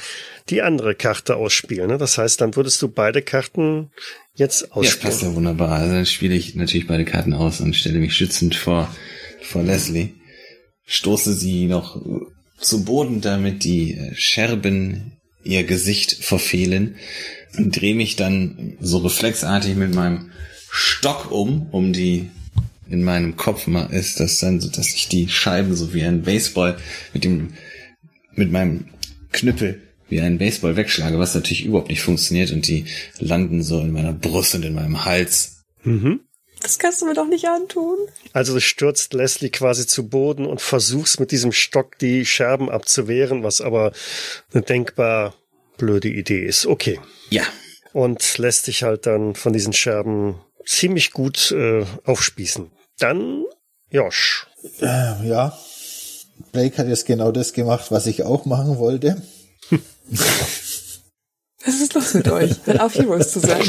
die andere Karte ausspielen. Ne? Das heißt, dann würdest du beide Karten jetzt ausspielen. Ja, passt ja wunderbar. Also dann spiele ich natürlich beide Karten aus und stelle mich schützend vor, vor Leslie. Stoße sie noch zu Boden, damit die äh, Scherben ihr Gesicht verfehlen und drehe mich dann so reflexartig mit meinem Stock um, um die in meinem Kopf mal ist das dann so, dass ich die Scheiben so wie ein Baseball mit dem, mit meinem Knüppel wie ein Baseball wegschlage, was natürlich überhaupt nicht funktioniert und die landen so in meiner Brust und in meinem Hals. Mhm. Das kannst du mir doch nicht antun. Also du stürzt Leslie quasi zu Boden und versuchst mit diesem Stock die Scherben abzuwehren, was aber eine denkbar blöde Idee ist. Okay. Ja. Und lässt dich halt dann von diesen Scherben ziemlich gut äh, aufspießen. Dann Josh. Äh, ja. Blake hat jetzt genau das gemacht, was ich auch machen wollte. Was ist los mit euch, dann auf Heroes zu sein?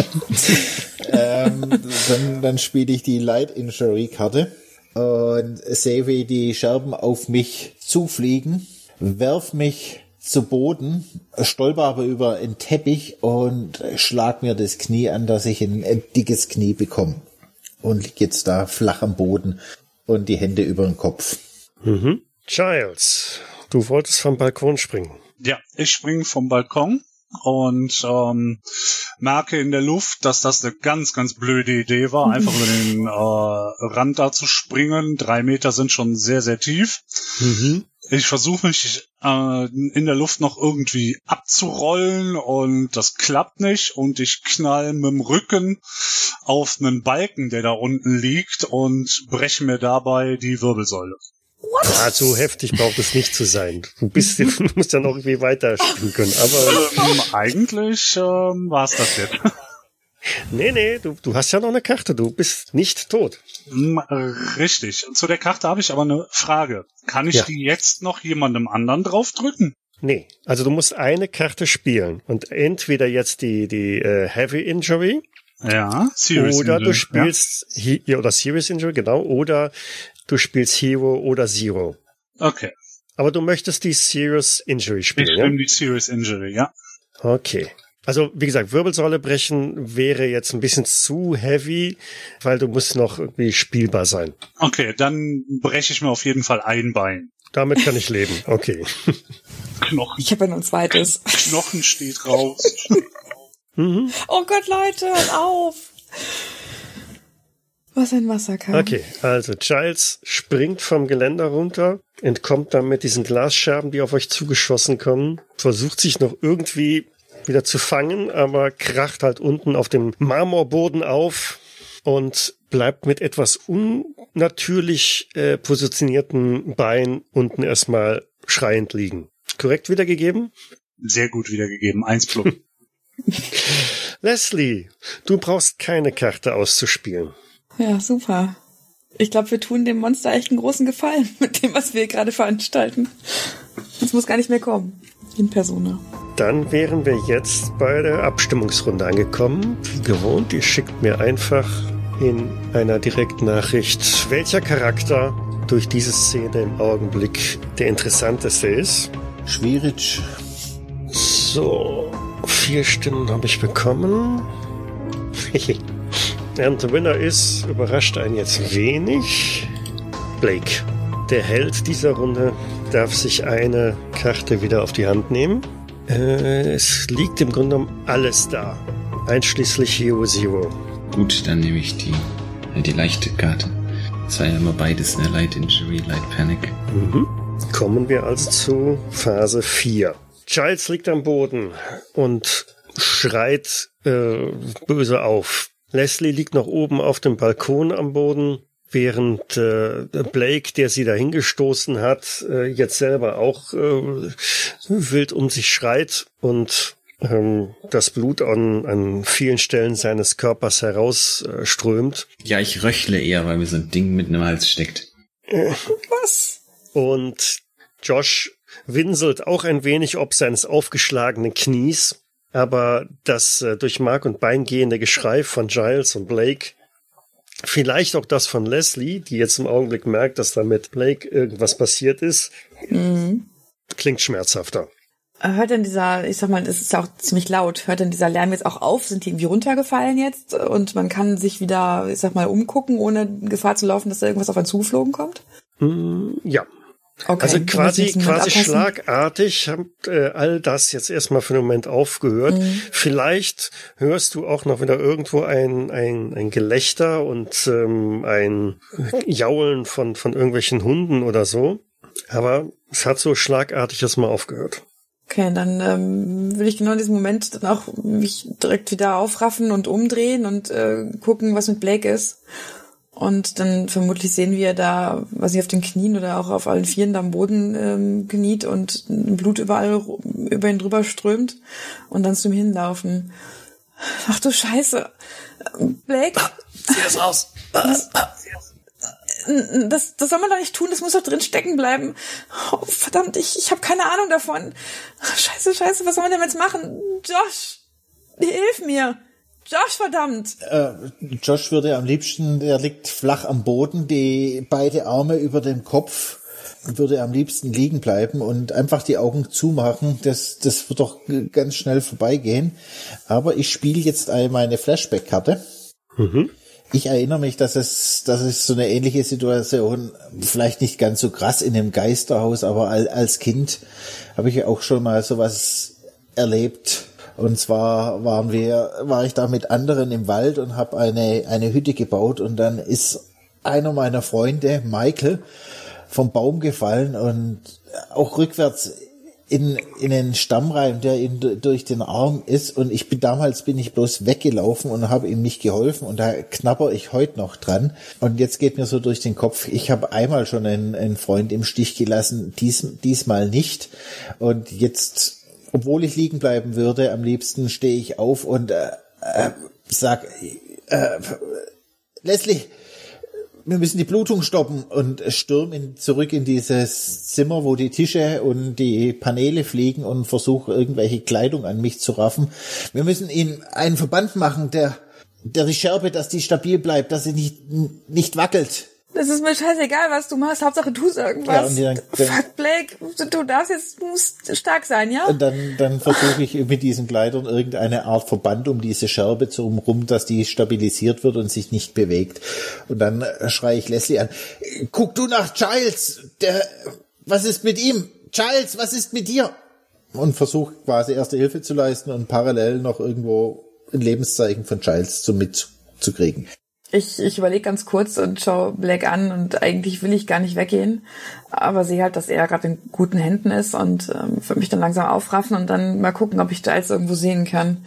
ähm, dann dann spiele ich die Light Injury Karte und sehe, wie die Scherben auf mich zufliegen, werf mich zu Boden, stolper aber über einen Teppich und schlag mir das Knie an, dass ich ein, ein dickes Knie bekomme und liege jetzt da flach am Boden und die Hände über den Kopf. Mhm. Giles, du wolltest vom Balkon springen. Ja, ich springe vom Balkon und ähm, merke in der Luft, dass das eine ganz, ganz blöde Idee war, einfach über den äh, Rand da zu springen. Drei Meter sind schon sehr, sehr tief. Mhm. Ich versuche mich äh, in der Luft noch irgendwie abzurollen und das klappt nicht und ich knall mit dem Rücken auf einen Balken, der da unten liegt und breche mir dabei die Wirbelsäule. What? Ja, so heftig braucht es nicht zu sein. Du bist, du musst ja noch irgendwie weiter spielen können. Aber ähm, eigentlich ähm, war es das jetzt. Nee, nee, du, du hast ja noch eine Karte, du bist nicht tot. Richtig. Zu der Karte habe ich aber eine Frage. Kann ich ja. die jetzt noch jemandem anderen draufdrücken? Nee, also du musst eine Karte spielen und entweder jetzt die, die uh, Heavy Injury. Ja, Serious Oder Injury, du spielst, ja. oder Serious Injury, genau, oder du spielst Hero oder Zero. Okay. Aber du möchtest die Serious Injury spielen, ich ja? Die Serious Injury, ja. Okay. Also, wie gesagt, Wirbelsäule brechen wäre jetzt ein bisschen zu heavy, weil du musst noch irgendwie spielbar sein. Okay, dann breche ich mir auf jeden Fall ein Bein. Damit kann ich leben, okay. Knochen. Ich habe ja noch ein zweites. Knochen steht raus. mhm. Oh Gott, Leute, hört auf! Was ein Massaker. Okay, also Giles springt vom Geländer runter, entkommt dann mit diesen Glasscherben, die auf euch zugeschossen kommen, versucht sich noch irgendwie wieder zu fangen, aber kracht halt unten auf dem Marmorboden auf und bleibt mit etwas unnatürlich äh, positionierten Beinen unten erstmal schreiend liegen. Korrekt wiedergegeben? Sehr gut wiedergegeben. Eins plus. Leslie, du brauchst keine Karte auszuspielen. Ja, super. Ich glaube, wir tun dem Monster echt einen großen Gefallen mit dem, was wir gerade veranstalten. Das muss gar nicht mehr kommen. In Persona. Dann wären wir jetzt bei der Abstimmungsrunde angekommen. Wie gewohnt, ihr schickt mir einfach in einer Direktnachricht, welcher Charakter durch diese Szene im Augenblick der interessanteste ist. Schwierig. So, vier Stimmen habe ich bekommen. Und der Winner ist, überrascht einen jetzt wenig, Blake. Der Held dieser Runde darf sich eine Karte wieder auf die Hand nehmen. Äh, es liegt im Grunde genommen alles da, einschließlich Hero Zero. Gut, dann nehme ich die, die leichte Karte. Das war ja immer beides, ne? Light Injury, Light Panic. Mhm. Kommen wir also zu Phase 4. Giles liegt am Boden und schreit äh, böse auf. Leslie liegt noch oben auf dem Balkon am Boden, während äh, Blake, der sie dahingestoßen hat, äh, jetzt selber auch äh, wild um sich schreit und ähm, das Blut an, an vielen Stellen seines Körpers herausströmt. Ja, ich röchle eher, weil mir so ein Ding mitten im Hals steckt. Was? Und Josh winselt auch ein wenig ob seines aufgeschlagenen Knies, aber das äh, durch Mark und Bein gehende Geschrei von Giles und Blake, vielleicht auch das von Leslie, die jetzt im Augenblick merkt, dass da mit Blake irgendwas passiert ist, mhm. klingt schmerzhafter. Hört denn dieser, ich sag mal, es ist ja auch ziemlich laut, hört denn dieser Lärm jetzt auch auf? Sind die irgendwie runtergefallen jetzt? Und man kann sich wieder, ich sag mal, umgucken, ohne Gefahr zu laufen, dass da irgendwas auf einen zuflogen kommt? Mm, ja, Okay, also quasi, quasi schlagartig hat äh, all das jetzt erstmal für einen Moment aufgehört. Mhm. Vielleicht hörst du auch noch wieder irgendwo ein, ein, ein Gelächter und ähm, ein Jaulen von, von irgendwelchen Hunden oder so. Aber es hat so schlagartig erstmal aufgehört. Okay, dann ähm, will ich genau in diesem Moment dann auch mich direkt wieder aufraffen und umdrehen und äh, gucken, was mit Blake ist. Und dann vermutlich sehen wir da, was ich auf den Knien oder auch auf allen Vieren da am Boden ähm, kniet und Blut überall über ihn drüber strömt und dann zu ihm hinlaufen. Ach du Scheiße. Blake? Zieh das raus. Das, das, das soll man doch nicht tun, das muss doch drin stecken bleiben. Oh, verdammt, ich, ich habe keine Ahnung davon. Scheiße, scheiße, was soll man denn jetzt machen? Josh, hilf mir. Josh, verdammt! Äh, Josh würde am liebsten, er liegt flach am Boden, die beide Arme über dem Kopf, würde am liebsten liegen bleiben und einfach die Augen zumachen. Das, das wird doch ganz schnell vorbeigehen. Aber ich spiele jetzt einmal meine Flashback-Karte. Mhm. Ich erinnere mich, dass es, dass es so eine ähnliche Situation, vielleicht nicht ganz so krass in dem Geisterhaus, aber als Kind habe ich auch schon mal sowas erlebt und zwar waren wir, war ich da mit anderen im Wald und habe eine, eine Hütte gebaut und dann ist einer meiner Freunde, Michael, vom Baum gefallen und auch rückwärts in, in den Stamm rein, der ihm durch den Arm ist. Und ich bin damals bin ich bloß weggelaufen und habe ihm nicht geholfen. Und da knapper ich heute noch dran. Und jetzt geht mir so durch den Kopf, ich habe einmal schon einen, einen Freund im Stich gelassen, dies, diesmal nicht. Und jetzt obwohl ich liegen bleiben würde, am liebsten stehe ich auf und äh, äh, sag, äh, Leslie, wir müssen die Blutung stoppen und stürme zurück in dieses Zimmer, wo die Tische und die Paneele fliegen und versuche irgendwelche Kleidung an mich zu raffen. Wir müssen ihn einen Verband machen, der, der die Scherbe, dass die stabil bleibt, dass sie nicht, nicht wackelt. Das ist mir scheißegal, was du machst. Hauptsache du irgendwas. Ja, dann, dann, Fuck, Blake, du darfst jetzt, musst stark sein, ja? Und dann, dann versuche ich mit diesen Kleidern irgendeine Art Verband um diese Scherbe zu rum, dass die stabilisiert wird und sich nicht bewegt. Und dann schreie ich Leslie an, guck du nach Giles, der, was ist mit ihm? Giles, was ist mit dir? Und versuche quasi erste Hilfe zu leisten und parallel noch irgendwo ein Lebenszeichen von Giles zu mitzukriegen. Ich, ich überlege ganz kurz und schaue Black an und eigentlich will ich gar nicht weggehen, aber sehe halt, dass er gerade in guten Händen ist und ähm, würde mich dann langsam aufraffen und dann mal gucken, ob ich Giles irgendwo sehen kann.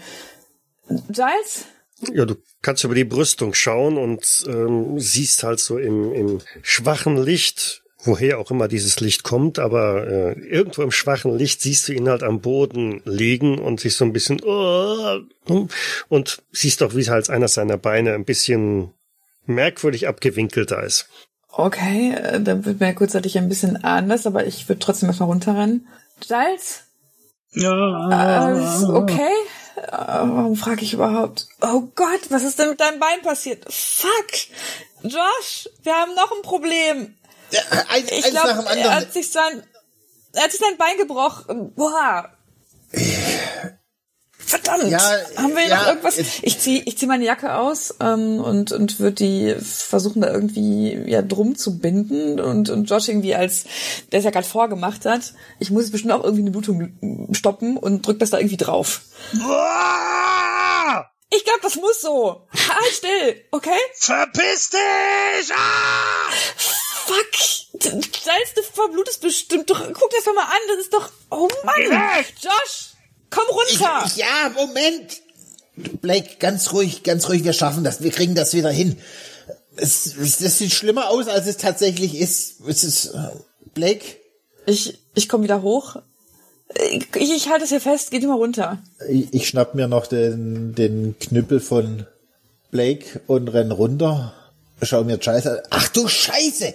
Giles? Ja, du kannst über die Brüstung schauen und ähm, siehst halt so im, im schwachen Licht, woher auch immer dieses Licht kommt, aber äh, irgendwo im schwachen Licht siehst du ihn halt am Boden liegen und sich so ein bisschen oh, und siehst auch, wie halt einer seiner Beine ein bisschen merkwürdig abgewinkelt da ist. Okay, äh, dann wird mir kurzzeitig ein bisschen anders, aber ich würde trotzdem erstmal runterrennen. Giles? Ja. Äh, okay. Äh, warum frage ich überhaupt? Oh Gott, was ist denn mit deinem Bein passiert? Fuck! Josh, wir haben noch ein Problem. Ja, ein, ich glaube, er hat sich sein, er hat sich sein Bein gebrochen. Boah. Verdammt! Ja, haben wir ja, noch irgendwas? Ich zieh, ich zieh meine Jacke aus ähm, und und würde die versuchen da irgendwie ja drum zu binden und und Josh irgendwie als der es ja gerade vorgemacht hat. Ich muss bestimmt auch irgendwie eine Blutung stoppen und drück das da irgendwie drauf. Ich glaube, das muss so. Halt still, okay? Verpiss dich! Ah! Fuck! Salz, du verblutest bestimmt. Doch, guck das doch mal an, das ist doch. Oh Mann! Josh! Komm runter! Ich, ja, Moment! Blake, ganz ruhig, ganz ruhig, wir schaffen das, wir kriegen das wieder hin. Es, es, das sieht schlimmer aus, als es tatsächlich ist. Es ist. Äh, Blake? Ich, ich komme wieder hoch. Ich, ich halte es hier fest, geht immer runter. Ich, ich schnapp mir noch den, den Knüppel von Blake und renn runter. Schau mir Scheiße an. Ach du Scheiße!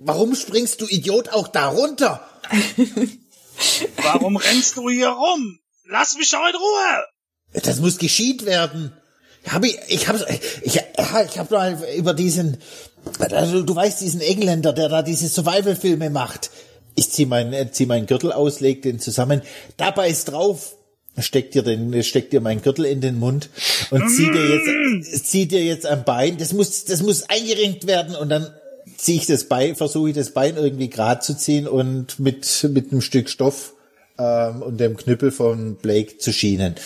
Warum springst du Idiot auch da runter? Warum rennst du hier rum? Lass mich doch in Ruhe! Das muss geschieht werden. Hab ich, ich habe ich, ich hab mal über diesen, also du weißt, diesen Engländer, der da diese Survival-Filme macht. Ich zieh meinen, zieh meinen Gürtel aus, leg den zusammen. Dabei ist drauf, steck dir den, steck dir meinen Gürtel in den Mund und zieh dir jetzt, zieh dir jetzt am Bein. Das muss, das muss eingerenkt werden und dann zieh ich das Bein, versuche ich das Bein irgendwie gerade zu ziehen und mit, mit einem Stück Stoff ähm, und dem Knüppel von Blake zu schienen.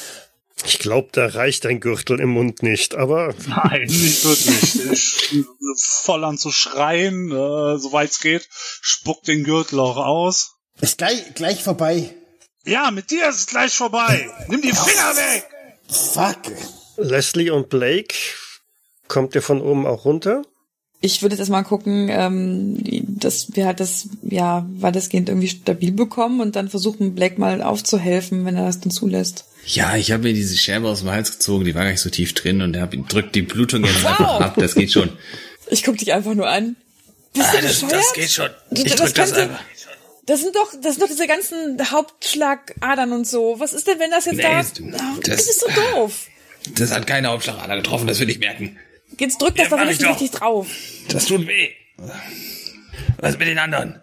Ich glaube, da reicht ein Gürtel im Mund nicht, aber. Nein, nicht wirklich. Ich, voll an zu schreien, äh, soweit es geht, spuckt den Gürtel auch aus. Ist gleich, gleich vorbei. Ja, mit dir ist es gleich vorbei. Nimm die Finger weg! Fuck. Leslie und Blake, kommt ihr von oben auch runter? ich würde jetzt mal gucken, ähm, dass wir halt das, ja, weitestgehend irgendwie stabil bekommen und dann versuchen, Black mal aufzuhelfen, wenn er das dann zulässt. Ja, ich habe mir diese Scherbe aus dem Hals gezogen, die war gar nicht so tief drin und er drückt die Blutung jetzt wow. einfach ab, das geht schon. Ich guck dich einfach nur an. Bist ah, du das, das geht schon. Ich das drück das, einfach. Das sind doch, das sind doch diese ganzen Hauptschlagadern und so. Was ist denn, wenn das jetzt nee, da, oh, das, das ist so doof. Das hat keine Hauptschlagader getroffen, das will ich merken. Jetzt drück das ja, doch richtig, richtig drauf. Das tut weh. Was mit den anderen?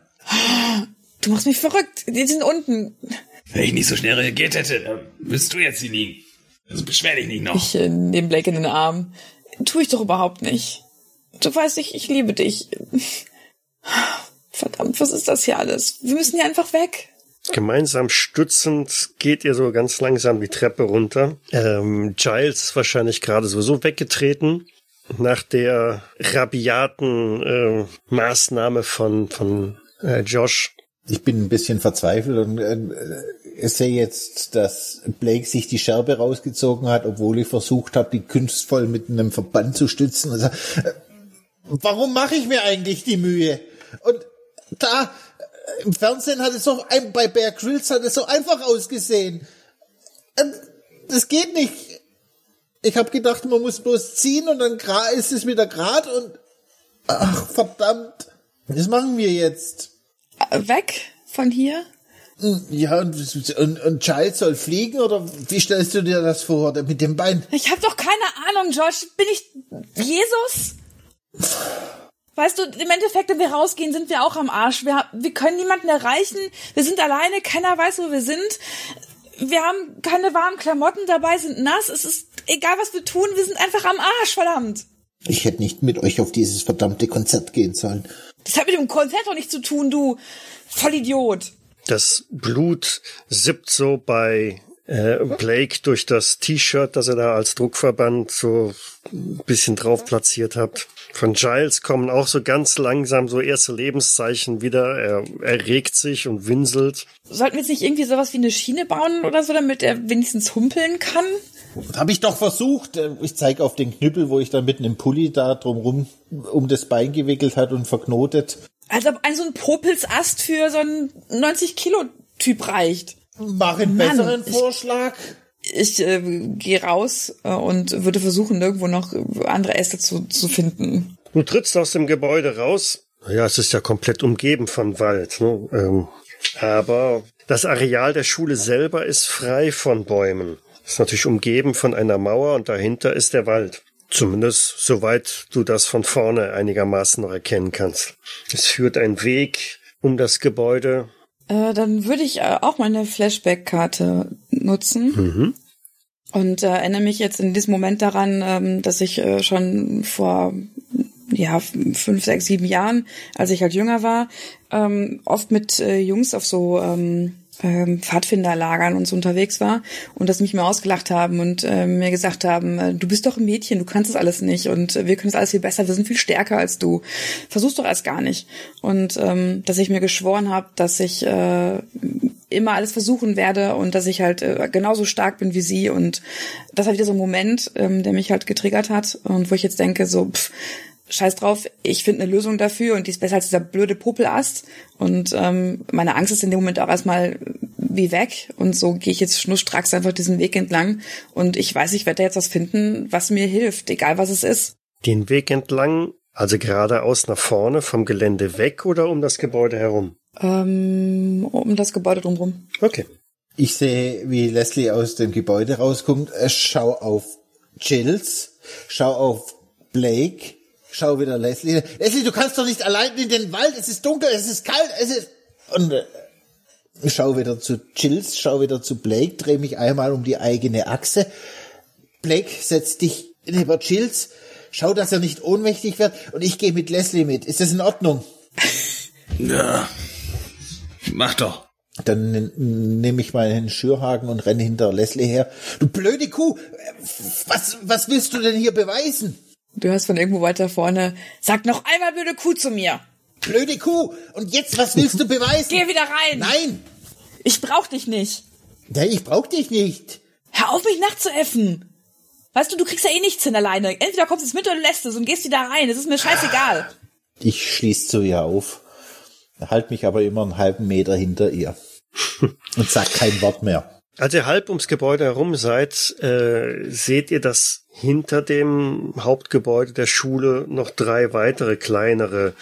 Du machst mich verrückt. Die sind unten. Wenn ich nicht so schnell reagiert hätte, dann müsstest du jetzt hier liegen. Also beschwer dich nicht noch. Ich äh, nehme Blake in den Arm. Tu ich doch überhaupt nicht. Du weißt, ich, ich liebe dich. Verdammt, was ist das hier alles? Wir müssen hier einfach weg. Gemeinsam stützend geht ihr so ganz langsam die Treppe runter. Ähm, Giles ist wahrscheinlich gerade sowieso weggetreten nach der rabiaten äh, Maßnahme von, von äh, Josh. Ich bin ein bisschen verzweifelt und äh, ich sehe jetzt, dass Blake sich die Scherbe rausgezogen hat, obwohl ich versucht habe, die kunstvoll mit einem Verband zu stützen. Also, äh, warum mache ich mir eigentlich die Mühe? Da äh, im Fernsehen hat es so bei Bear Grylls hat es so einfach ausgesehen. Äh, das geht nicht. Ich habe gedacht, man muss bloß ziehen und dann ist es wieder grad und ach verdammt, was machen wir jetzt? Äh, weg von hier? Hm, ja, und, und, und Giles soll fliegen oder wie stellst du dir das vor mit dem Bein? Ich habe doch keine Ahnung, Josh. Bin ich Jesus? Weißt du, im Endeffekt, wenn wir rausgehen, sind wir auch am Arsch. Wir, wir können niemanden erreichen. Wir sind alleine. Keiner weiß, wo wir sind. Wir haben keine warmen Klamotten dabei, sind nass. Es ist egal was wir tun, wir sind einfach am Arsch, verdammt. Ich hätte nicht mit euch auf dieses verdammte Konzert gehen sollen. Das hat mit dem Konzert doch nichts zu tun, du Vollidiot. Das Blut sippt so bei äh, Blake durch das T-Shirt, das er da als Druckverband so ein bisschen drauf platziert hat. Von Giles kommen auch so ganz langsam so erste Lebenszeichen wieder. Er, er regt sich und winselt. Sollten wir jetzt nicht irgendwie sowas wie eine Schiene bauen oder so, damit er wenigstens humpeln kann? Habe ich doch versucht. Ich zeige auf den Knüppel, wo ich dann mitten im Pulli da drumrum um das Bein gewickelt hat und verknotet. Als ob ein so ein Popelsast für so einen 90 Kilo Typ reicht. Mach einen Mann, besseren Vorschlag. Ich, ich äh, gehe raus äh, und würde versuchen, irgendwo noch andere Äste zu, zu finden. Du trittst aus dem Gebäude raus. Ja, es ist ja komplett umgeben von Wald. Ne? Ähm, aber das Areal der Schule selber ist frei von Bäumen. Ist natürlich umgeben von einer Mauer und dahinter ist der Wald. Zumindest soweit du das von vorne einigermaßen noch erkennen kannst. Es führt ein Weg um das Gebäude. Äh, dann würde ich äh, auch meine Flashback-Karte nutzen. Mhm. Und äh, erinnere mich jetzt in diesem Moment daran, ähm, dass ich äh, schon vor ja, fünf, sechs, sieben Jahren, als ich halt jünger war, ähm, oft mit äh, Jungs auf so ähm, ähm, Pfadfinderlagern und so unterwegs war und das mich mir ausgelacht haben und äh, mir gesagt haben, äh, du bist doch ein Mädchen, du kannst das alles nicht und äh, wir können es alles viel besser, wir sind viel stärker als du. Versuch's doch erst gar nicht. Und ähm, dass ich mir geschworen habe, dass ich äh, immer alles versuchen werde und dass ich halt äh, genauso stark bin wie sie und das war wieder so ein Moment, ähm, der mich halt getriggert hat und wo ich jetzt denke, so, pff, scheiß drauf, ich finde eine Lösung dafür und die ist besser als dieser blöde Popelast. Und ähm, meine Angst ist in dem Moment auch erstmal wie weg. Und so gehe ich jetzt schnurstracks einfach diesen Weg entlang. Und ich weiß, ich werde jetzt was finden, was mir hilft, egal was es ist. Den Weg entlang, also geradeaus nach vorne, vom Gelände weg oder um das Gebäude herum? Ähm, um das Gebäude drumherum. Okay. Ich sehe, wie Leslie aus dem Gebäude rauskommt. Schau auf Chills, schau auf Blake, schau wieder Leslie. Leslie, du kannst doch nicht allein in den Wald. Es ist dunkel, es ist kalt, es ist... Und äh, schau wieder zu Chills, schau wieder zu Blake, dreh mich einmal um die eigene Achse. Blake, setz dich neben Chills, schau, dass er nicht ohnmächtig wird und ich gehe mit Leslie mit. Ist das in Ordnung? Ja. Mach doch. Dann nehme ich meinen Schürhaken und renne hinter Leslie her. Du blöde Kuh! Was, was willst du denn hier beweisen? Du hörst von irgendwo weiter vorne, sag noch einmal blöde Kuh zu mir. Blöde Kuh! Und jetzt, was willst du beweisen? Geh wieder rein! Nein! Ich brauch dich nicht. Nein, ich brauch dich nicht. Hör auf, mich nachzuäffen. Weißt du, du kriegst ja eh nichts hin alleine. Entweder kommst du jetzt mit oder du lässt es und gehst wieder rein. Es ist mir scheißegal. Ich schließ zu ihr auf, halt mich aber immer einen halben Meter hinter ihr und sag kein Wort mehr. Als ihr halb ums Gebäude herum seid, äh, seht ihr, dass hinter dem Hauptgebäude der Schule noch drei weitere kleinere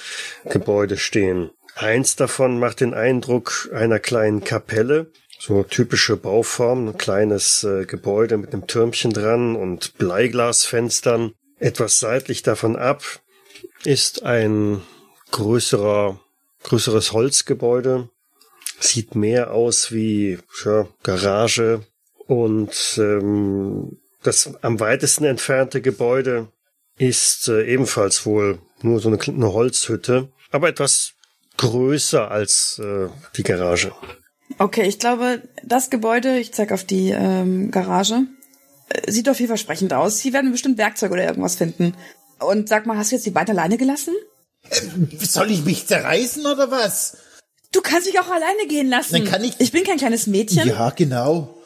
Gebäude stehen. Eins davon macht den Eindruck einer kleinen Kapelle, so typische Bauform, ein kleines äh, Gebäude mit einem Türmchen dran und Bleiglasfenstern. Etwas seitlich davon ab ist ein größerer, größeres Holzgebäude, sieht mehr aus wie ja, Garage und ähm, das am weitesten entfernte Gebäude ist äh, ebenfalls wohl nur so eine, eine, Holzhütte, aber etwas größer als äh, die Garage. Okay, ich glaube, das Gebäude, ich zeig auf die ähm, Garage, äh, sieht doch vielversprechend aus. Hier werden bestimmt Werkzeuge oder irgendwas finden. Und sag mal, hast du jetzt die beiden alleine gelassen? Ähm, soll ich mich zerreißen oder was? Du kannst mich auch alleine gehen lassen. Dann kann ich. Ich bin kein kleines Mädchen. Ja, genau.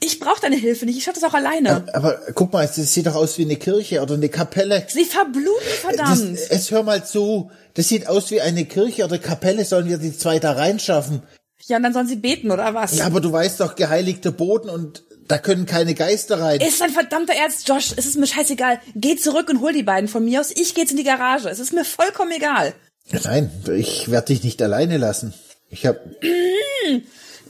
Ich brauche deine Hilfe nicht. Ich schaffe das auch alleine. Aber, aber, guck mal, es sieht doch aus wie eine Kirche oder eine Kapelle. Sie verbluten, verdammt. Das, es hör mal zu. Das sieht aus wie eine Kirche oder Kapelle. Sollen wir die zwei da reinschaffen? Ja, und dann sollen sie beten, oder was? Ja, aber du weißt doch, geheiligter Boden und da können keine Geister rein. Ist ein verdammter Ernst, Josh. Es ist mir scheißegal. Geh zurück und hol die beiden von mir aus. Ich geh jetzt in die Garage. Es ist mir vollkommen egal. Nein, ich werde dich nicht alleine lassen. Ich hab.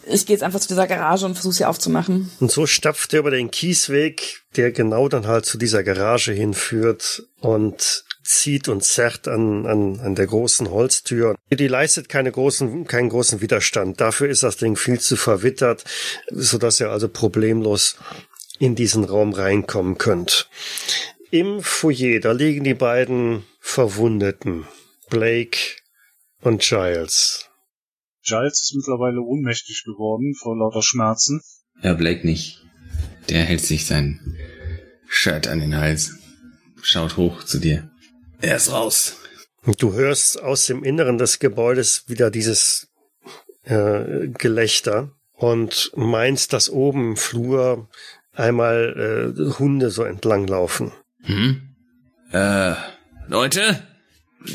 Ich gehe jetzt einfach zu dieser Garage und versuche sie aufzumachen. Und so stapft er über den Kiesweg, der genau dann halt zu dieser Garage hinführt und zieht und zerrt an, an, an der großen Holztür. Die leistet keine großen, keinen großen Widerstand. Dafür ist das Ding viel zu verwittert, so dass ihr also problemlos in diesen Raum reinkommen könnt. Im Foyer, da liegen die beiden Verwundeten, Blake und Giles. Giles ist mittlerweile ohnmächtig geworden vor lauter Schmerzen. Ja, Blake nicht. Der hält sich sein Shirt an den Hals, schaut hoch zu dir. Er ist raus. Du hörst aus dem Inneren des Gebäudes wieder dieses äh, Gelächter und meinst, dass oben im Flur einmal äh, Hunde so entlanglaufen. Hm? Äh, Leute?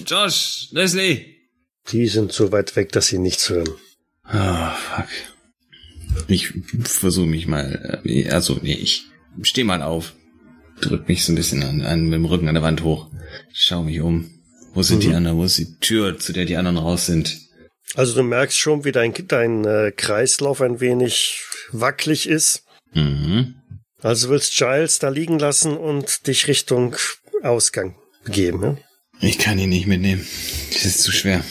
Josh, Leslie? Die sind so weit weg, dass sie nichts hören. Ah, oh, fuck. Ich versuche mich mal, äh, also nee, ich steh mal auf, drück mich so ein bisschen an, an mit dem Rücken an der Wand hoch, schau mich um. Wo sind mhm. die anderen? Wo ist die Tür, zu der die anderen raus sind? Also du merkst schon, wie dein, dein äh, Kreislauf ein wenig wackelig ist. Mhm. Also willst Giles da liegen lassen und dich Richtung Ausgang begeben, ne? Ich kann ihn nicht mitnehmen. Das ist zu schwer.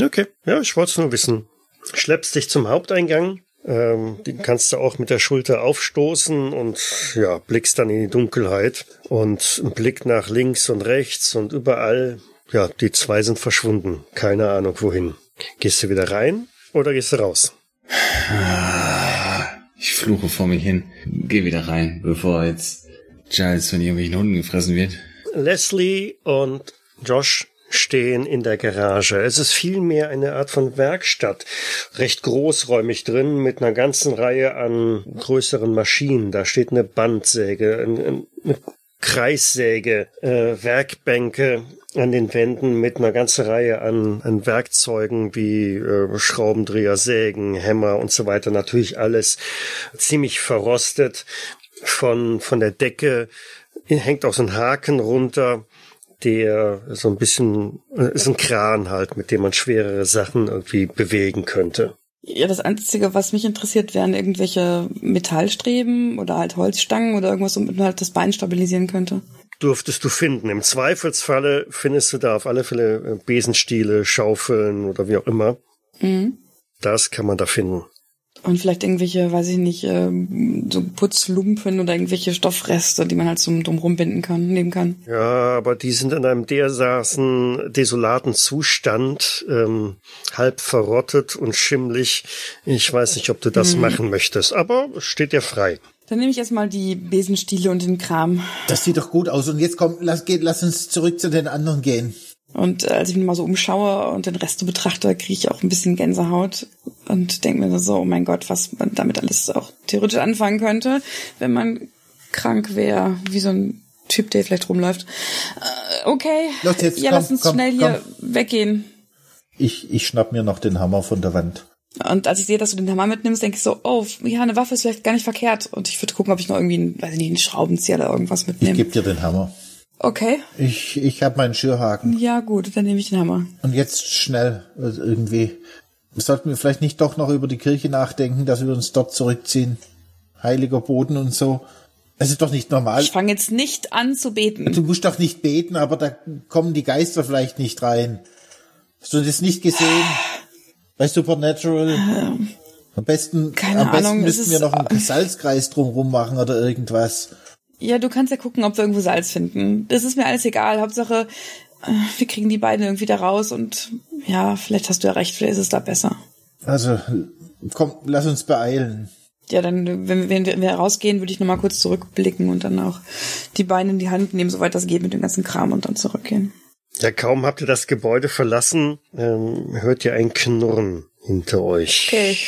Okay, ja, ich wollte es nur wissen. Schleppst dich zum Haupteingang Ähm, den kannst du auch mit der Schulter aufstoßen und ja, blickst dann in die Dunkelheit und ein Blick nach links und rechts und überall. Ja, die zwei sind verschwunden. Keine Ahnung wohin. Gehst du wieder rein oder gehst du raus? Ich fluche vor mich hin. Geh wieder rein, bevor jetzt Giles von irgendwelchen Hunden gefressen wird. Leslie und Josh stehen in der Garage. Es ist vielmehr eine Art von Werkstatt, recht großräumig drin mit einer ganzen Reihe an größeren Maschinen. Da steht eine Bandsäge, eine Kreissäge, äh, Werkbänke an den Wänden mit einer ganzen Reihe an, an Werkzeugen wie äh, Schraubendreher, Sägen, Hämmer und so weiter. Natürlich alles ziemlich verrostet. Von, von der Decke hängt auch so ein Haken runter der so ein bisschen, äh, ist ein Kran halt, mit dem man schwerere Sachen irgendwie bewegen könnte. Ja, das Einzige, was mich interessiert, wären irgendwelche Metallstreben oder halt Holzstangen oder irgendwas, womit man halt das Bein stabilisieren könnte. Durftest du finden. Im Zweifelsfalle findest du da auf alle Fälle äh, Besenstiele, Schaufeln oder wie auch immer. Mhm. Das kann man da finden. Und vielleicht irgendwelche, weiß ich nicht, ähm, so Putzlumpen oder irgendwelche Stoffreste, die man halt zum drum rumbinden kann, nehmen kann. Ja, aber die sind in einem dermaßen desolaten Zustand, ähm, halb verrottet und schimmlig. Ich weiß nicht, ob du das hm. machen möchtest, aber steht dir frei. Dann nehme ich erstmal die Besenstiele und den Kram. Das sieht doch gut aus. Und jetzt komm, lass, geht, lass uns zurück zu den anderen gehen. Und äh, als ich mich mal so umschaue und den Rest so betrachte, kriege ich auch ein bisschen Gänsehaut und denke mir so, oh mein Gott, was man damit alles auch theoretisch anfangen könnte, wenn man krank wäre, wie so ein Typ, der vielleicht rumläuft. Äh, okay, Los, jetzt, ja, komm, lass uns komm, schnell hier komm. weggehen. Ich, ich schnapp mir noch den Hammer von der Wand. Und als ich sehe, dass du den Hammer mitnimmst, denke ich so, oh, ja, eine Waffe ist vielleicht gar nicht verkehrt. Und ich würde gucken, ob ich noch irgendwie, einen, weiß nicht, einen Schraubenzieher oder irgendwas mitnehme. Ich gebe dir den Hammer. Okay. Ich, ich habe meinen Schürhaken. Ja, gut, dann nehme ich den Hammer. Und jetzt schnell, also irgendwie. Sollten wir vielleicht nicht doch noch über die Kirche nachdenken, dass wir uns dort zurückziehen? Heiliger Boden und so. Es ist doch nicht normal. Ich fange jetzt nicht an zu beten. Du musst doch nicht beten, aber da kommen die Geister vielleicht nicht rein. Hast du das nicht gesehen? Bei Supernatural? Ähm, am besten, keine am besten Ahnung, müssten wir noch einen Salzkreis drumrum machen oder irgendwas. Ja, du kannst ja gucken, ob wir irgendwo Salz finden. Das ist mir alles egal. Hauptsache, äh, wir kriegen die beiden irgendwie da raus und ja, vielleicht hast du ja recht, vielleicht ist es da besser. Also, komm, lass uns beeilen. Ja, dann, wenn, wenn, wenn wir rausgehen, würde ich nochmal kurz zurückblicken und dann auch die Beine in die Hand nehmen, soweit das geht mit dem ganzen Kram und dann zurückgehen. Ja, kaum habt ihr das Gebäude verlassen, ähm, hört ihr ein Knurren hinter euch. Okay.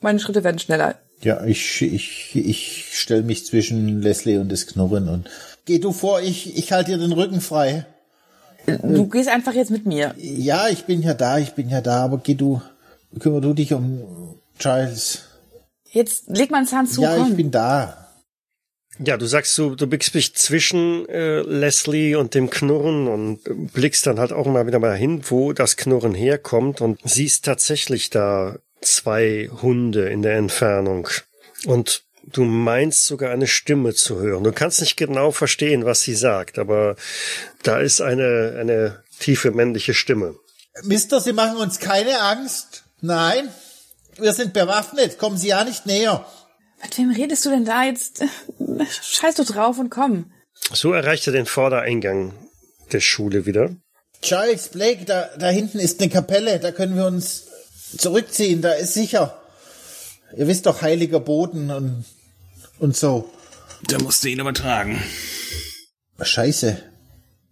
Meine Schritte werden schneller. Ja, ich, ich, ich stelle mich zwischen Leslie und das Knurren und geh du vor, ich, ich halte dir den Rücken frei. Du gehst einfach jetzt mit mir. Ja, ich bin ja da, ich bin ja da, aber geh du, kümmer du dich um Charles. Jetzt leg mal einen Zahn zu. Ja, komm. ich bin da. Ja, du sagst, du, du biegst dich zwischen äh, Leslie und dem Knurren und blickst dann halt auch mal wieder mal hin, wo das Knurren herkommt und siehst tatsächlich da zwei Hunde in der Entfernung. Und du meinst sogar eine Stimme zu hören. Du kannst nicht genau verstehen, was sie sagt, aber da ist eine, eine tiefe männliche Stimme. Mister, Sie machen uns keine Angst. Nein, wir sind bewaffnet. Kommen Sie ja nicht näher. Mit wem redest du denn da jetzt? Scheiß du drauf und komm. So erreicht er den Vordereingang der Schule wieder. Charles Blake, da, da hinten ist eine Kapelle. Da können wir uns zurückziehen, da ist sicher. Ihr wisst doch, heiliger Boden und, und so. Da musst du ihn aber tragen. Scheiße.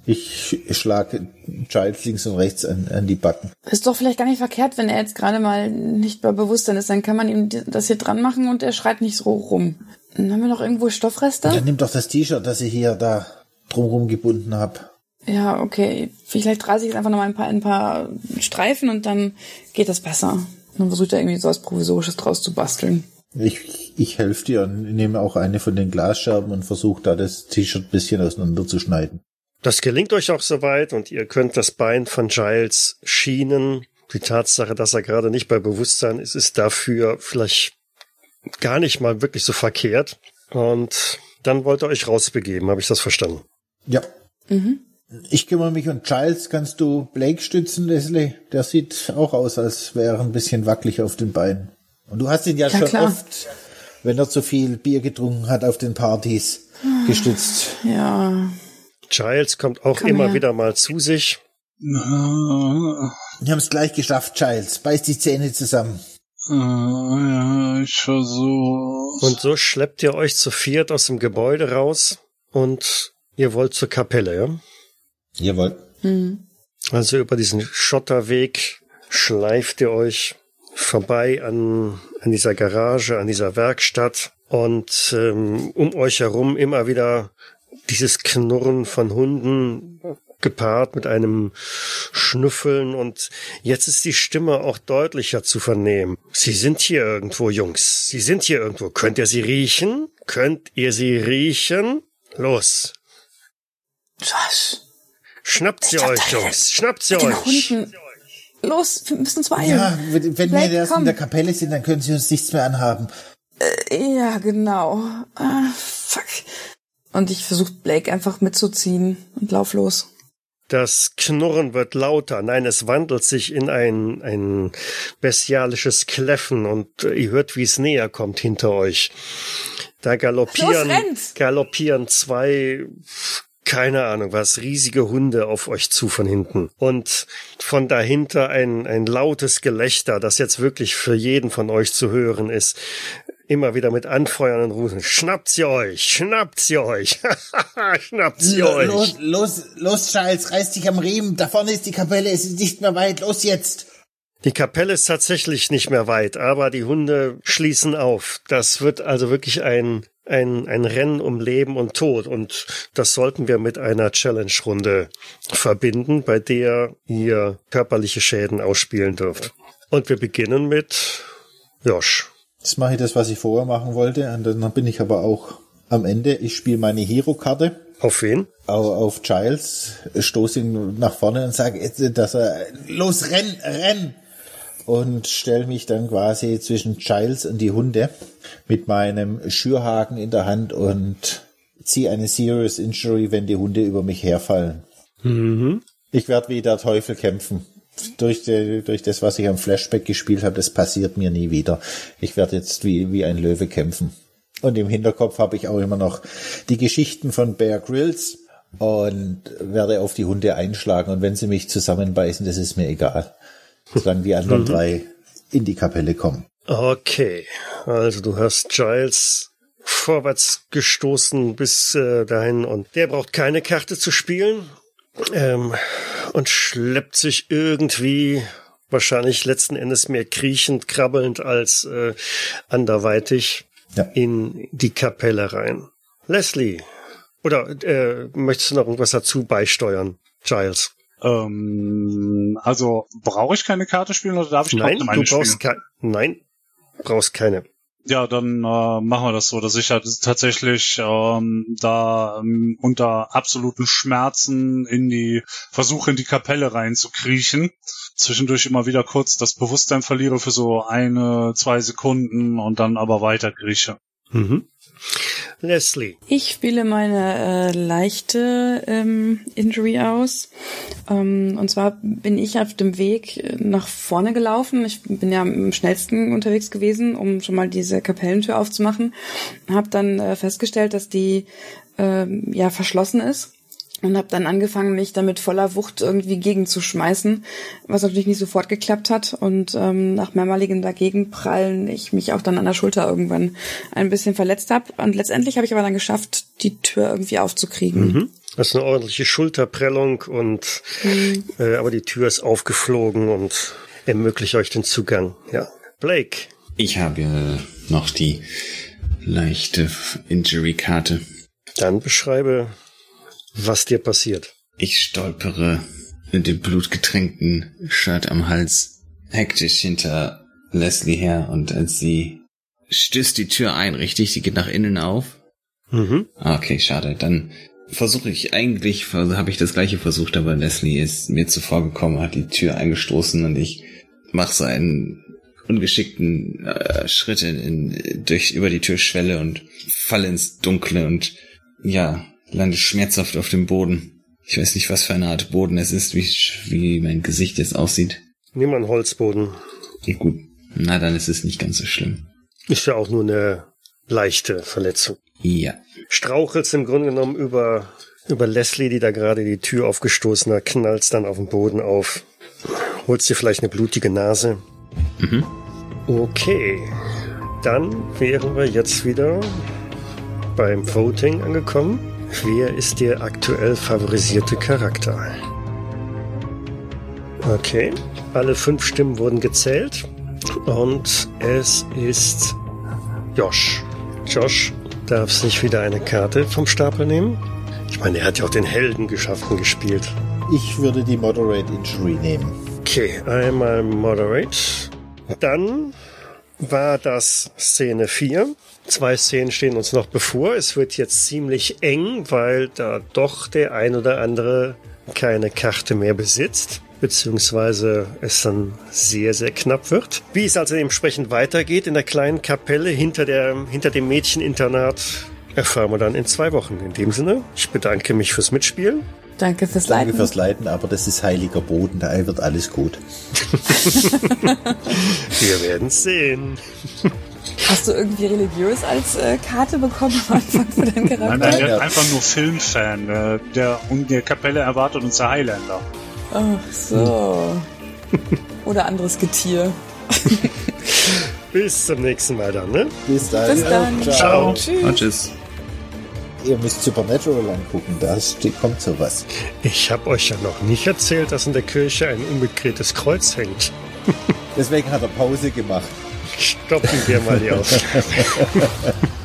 Ich schlage Giles links und rechts an, an die Backen. Ist doch vielleicht gar nicht verkehrt, wenn er jetzt gerade mal nicht bei Bewusstsein ist. Dann kann man ihm das hier dran machen und er schreit nicht so rum. Dann haben wir noch irgendwo Stoffreste? Dann nimm doch das T-Shirt, das ich hier da drumrum gebunden habe. Ja, okay. Vielleicht reiße ich jetzt einfach noch mal ein paar, ein paar Streifen und dann geht das besser. Dann versucht er irgendwie so was Provisorisches draus zu basteln. Ich, ich helfe dir und nehme auch eine von den Glasscherben und versuche da das T-Shirt bisschen auseinanderzuschneiden. Das gelingt euch auch soweit und ihr könnt das Bein von Giles schienen. Die Tatsache, dass er gerade nicht bei Bewusstsein ist, ist dafür vielleicht gar nicht mal wirklich so verkehrt. Und dann wollt ihr euch rausbegeben, habe ich das verstanden? Ja. Mhm. Ich kümmere mich um Giles. Kannst du Blake stützen, Leslie? Der sieht auch aus, als wäre er ein bisschen wackelig auf den Beinen. Und du hast ihn ja, ja schon klar. oft, wenn er zu viel Bier getrunken hat auf den Partys, gestützt. Ja. Giles kommt auch Komm immer her. wieder mal zu sich. Wir haben es gleich geschafft, Giles. Beiß die Zähne zusammen. Ja, ich versuche. Und so schleppt ihr euch zu viert aus dem Gebäude raus und ihr wollt zur Kapelle, ja? Jawohl. Mhm. Also über diesen Schotterweg schleift ihr euch vorbei an, an dieser Garage, an dieser Werkstatt und ähm, um euch herum immer wieder dieses Knurren von Hunden gepaart mit einem Schnüffeln und jetzt ist die Stimme auch deutlicher zu vernehmen. Sie sind hier irgendwo, Jungs. Sie sind hier irgendwo. Könnt ihr sie riechen? Könnt ihr sie riechen? Los. Was? Schnappt sie euch, Jungs. Schnappt sie euch. Hunden. Los, wir müssen uns beeilen. Ja, wenn Blake, wir erst in der Kapelle sind, dann können sie uns nichts mehr anhaben. Äh, ja, genau. Ah, fuck. Und ich versuche Blake einfach mitzuziehen und lauf los. Das Knurren wird lauter. Nein, es wandelt sich in ein, ein bestialisches Kläffen und ihr hört, wie es näher kommt hinter euch. Da galoppieren, galoppieren zwei keine Ahnung was, riesige Hunde auf euch zu von hinten. Und von dahinter ein, ein lautes Gelächter, das jetzt wirklich für jeden von euch zu hören ist. Immer wieder mit anfeuernden Rufen. Schnappt sie euch! Schnappt sie euch! Schnappt sie L euch! Los, los, los, Charles, reiß dich am Riemen. Da vorne ist die Kapelle, es ist nicht mehr weit. Los jetzt! Die Kapelle ist tatsächlich nicht mehr weit, aber die Hunde schließen auf. Das wird also wirklich ein ein, ein Rennen um Leben und Tod. Und das sollten wir mit einer Challenge-Runde verbinden, bei der ihr körperliche Schäden ausspielen dürft. Und wir beginnen mit Josh. Jetzt mache ich das, was ich vorher machen wollte. Und dann bin ich aber auch am Ende. Ich spiele meine Hero-Karte. Auf wen? Auf, auf Giles, stoße ihn nach vorne und sage, dass er, los, renn, renn! Und stelle mich dann quasi zwischen Giles und die Hunde mit meinem Schürhaken in der Hand und ziehe eine Serious Injury, wenn die Hunde über mich herfallen. Mhm. Ich werde wie der Teufel kämpfen. Durch, die, durch das, was ich am Flashback gespielt habe, das passiert mir nie wieder. Ich werde jetzt wie, wie ein Löwe kämpfen. Und im Hinterkopf habe ich auch immer noch die Geschichten von Bear Grylls und werde auf die Hunde einschlagen. Und wenn sie mich zusammenbeißen, das ist mir egal solange die anderen mhm. drei in die Kapelle kommen. Okay, also du hast Giles vorwärts gestoßen bis äh, dahin und der braucht keine Karte zu spielen ähm, und schleppt sich irgendwie wahrscheinlich letzten Endes mehr kriechend, krabbelnd als äh, anderweitig ja. in die Kapelle rein. Leslie, oder äh, möchtest du noch irgendwas dazu beisteuern, Giles? Ähm, also brauche ich keine Karte spielen oder darf ich Nein, du brauchst spielen? Nein, brauchst keine. Ja, dann äh, machen wir das so, dass ich halt tatsächlich ähm, da ähm, unter absoluten Schmerzen in die versuche in die Kapelle reinzukriechen. Zwischendurch immer wieder kurz das Bewusstsein verliere für so eine, zwei Sekunden und dann aber weiter krieche. Mhm. Leslie. Ich spiele meine äh, leichte ähm, Injury aus. Ähm, und zwar bin ich auf dem Weg nach vorne gelaufen. Ich bin ja am schnellsten unterwegs gewesen, um schon mal diese Kapellentür aufzumachen. Hab dann äh, festgestellt, dass die äh, ja verschlossen ist und habe dann angefangen, mich damit voller Wucht irgendwie gegenzuschmeißen, was natürlich nicht sofort geklappt hat. Und ähm, nach mehrmaligen Dagegenprallen ich mich auch dann an der Schulter irgendwann ein bisschen verletzt habe. Und letztendlich habe ich aber dann geschafft, die Tür irgendwie aufzukriegen. Mhm. Das ist eine ordentliche Schulterprellung und mhm. äh, aber die Tür ist aufgeflogen und ermöglicht euch den Zugang. Ja. Blake. Ich habe noch die leichte Injury-Karte. Dann beschreibe was dir passiert. Ich stolpere mit dem blutgetränkten Shirt am Hals hektisch hinter Leslie her und als sie stößt die Tür ein, richtig? Die geht nach innen auf? Mhm. Okay, schade. Dann versuche ich eigentlich, habe ich das gleiche versucht, aber Leslie ist mir zuvor gekommen, hat die Tür eingestoßen und ich mache so einen ungeschickten äh, Schritt in, in, durch über die Türschwelle und falle ins Dunkle und ja, lande schmerzhaft auf dem Boden. Ich weiß nicht, was für eine Art Boden es ist, wie, wie mein Gesicht jetzt aussieht. Nimm einen Holzboden. Ja, gut. Na, dann ist es nicht ganz so schlimm. Ist ja auch nur eine leichte Verletzung. Ja. Strauchelst im Grunde genommen über, über Leslie, die da gerade die Tür aufgestoßen hat, knallst dann auf den Boden auf. Holst dir vielleicht eine blutige Nase. Mhm. Okay. Dann wären wir jetzt wieder beim Voting angekommen. Wer ist der aktuell favorisierte Charakter? Okay, alle fünf Stimmen wurden gezählt und es ist Josh. Josh darf sich wieder eine Karte vom Stapel nehmen. Ich meine, er hat ja auch den Helden geschafft und gespielt. Ich würde die Moderate Injury nehmen. Okay, einmal Moderate. Dann war das Szene 4. Zwei Szenen stehen uns noch bevor. Es wird jetzt ziemlich eng, weil da doch der ein oder andere keine Karte mehr besitzt beziehungsweise es dann sehr, sehr knapp wird. Wie es also entsprechend weitergeht in der kleinen Kapelle hinter, der, hinter dem Mädcheninternat, erfahren wir dann in zwei Wochen. In dem Sinne, ich bedanke mich fürs Mitspielen. Danke fürs Leiten. Danke fürs Leiten, aber das ist heiliger Boden, da wird alles gut. Wir werden sehen. Hast du irgendwie religiös als äh, Karte bekommen am Anfang für deinen Charakter? Nein, nein, der ist einfach nur Filmfan. Der, der und der Kapelle erwartet uns der Highlander. Ach so. Oder anderes Getier. Bis zum nächsten Mal dann, ne? Bis dann. Bis dann. Ciao. Ciao. Tschüss. Und tschüss. Ihr müsst Supernatural angucken, da kommt sowas. Ich habe euch ja noch nicht erzählt, dass in der Kirche ein unbekrehtes Kreuz hängt. Deswegen hat er Pause gemacht. Stoppen wir mal die Aufnahme.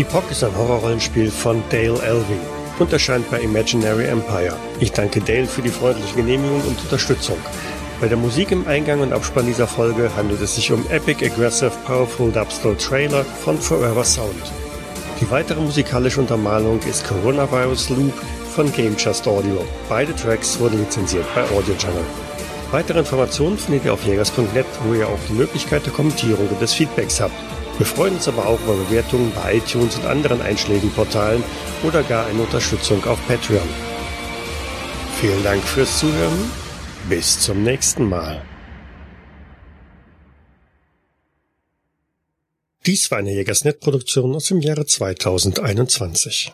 Epoch ist ein Horrorrollenspiel von Dale Elvey und erscheint bei Imaginary Empire. Ich danke Dale für die freundliche Genehmigung und Unterstützung. Bei der Musik im Eingang und Abspann dieser Folge handelt es sich um Epic Aggressive Powerful Dubstep Trailer von Forever Sound. Die weitere musikalische Untermalung ist Coronavirus Loop von Game Just Audio. Beide Tracks wurden lizenziert bei Audio Channel. Weitere Informationen findet ihr auf jägers.net, wo ihr auch die Möglichkeit der Kommentierung und des Feedbacks habt. Wir freuen uns aber auch über Bewertungen bei iTunes und anderen Einschlägenportalen oder gar eine Unterstützung auf Patreon. Vielen Dank fürs Zuhören. Bis zum nächsten Mal. Dies war eine Jägersnet-Produktion aus dem Jahre 2021.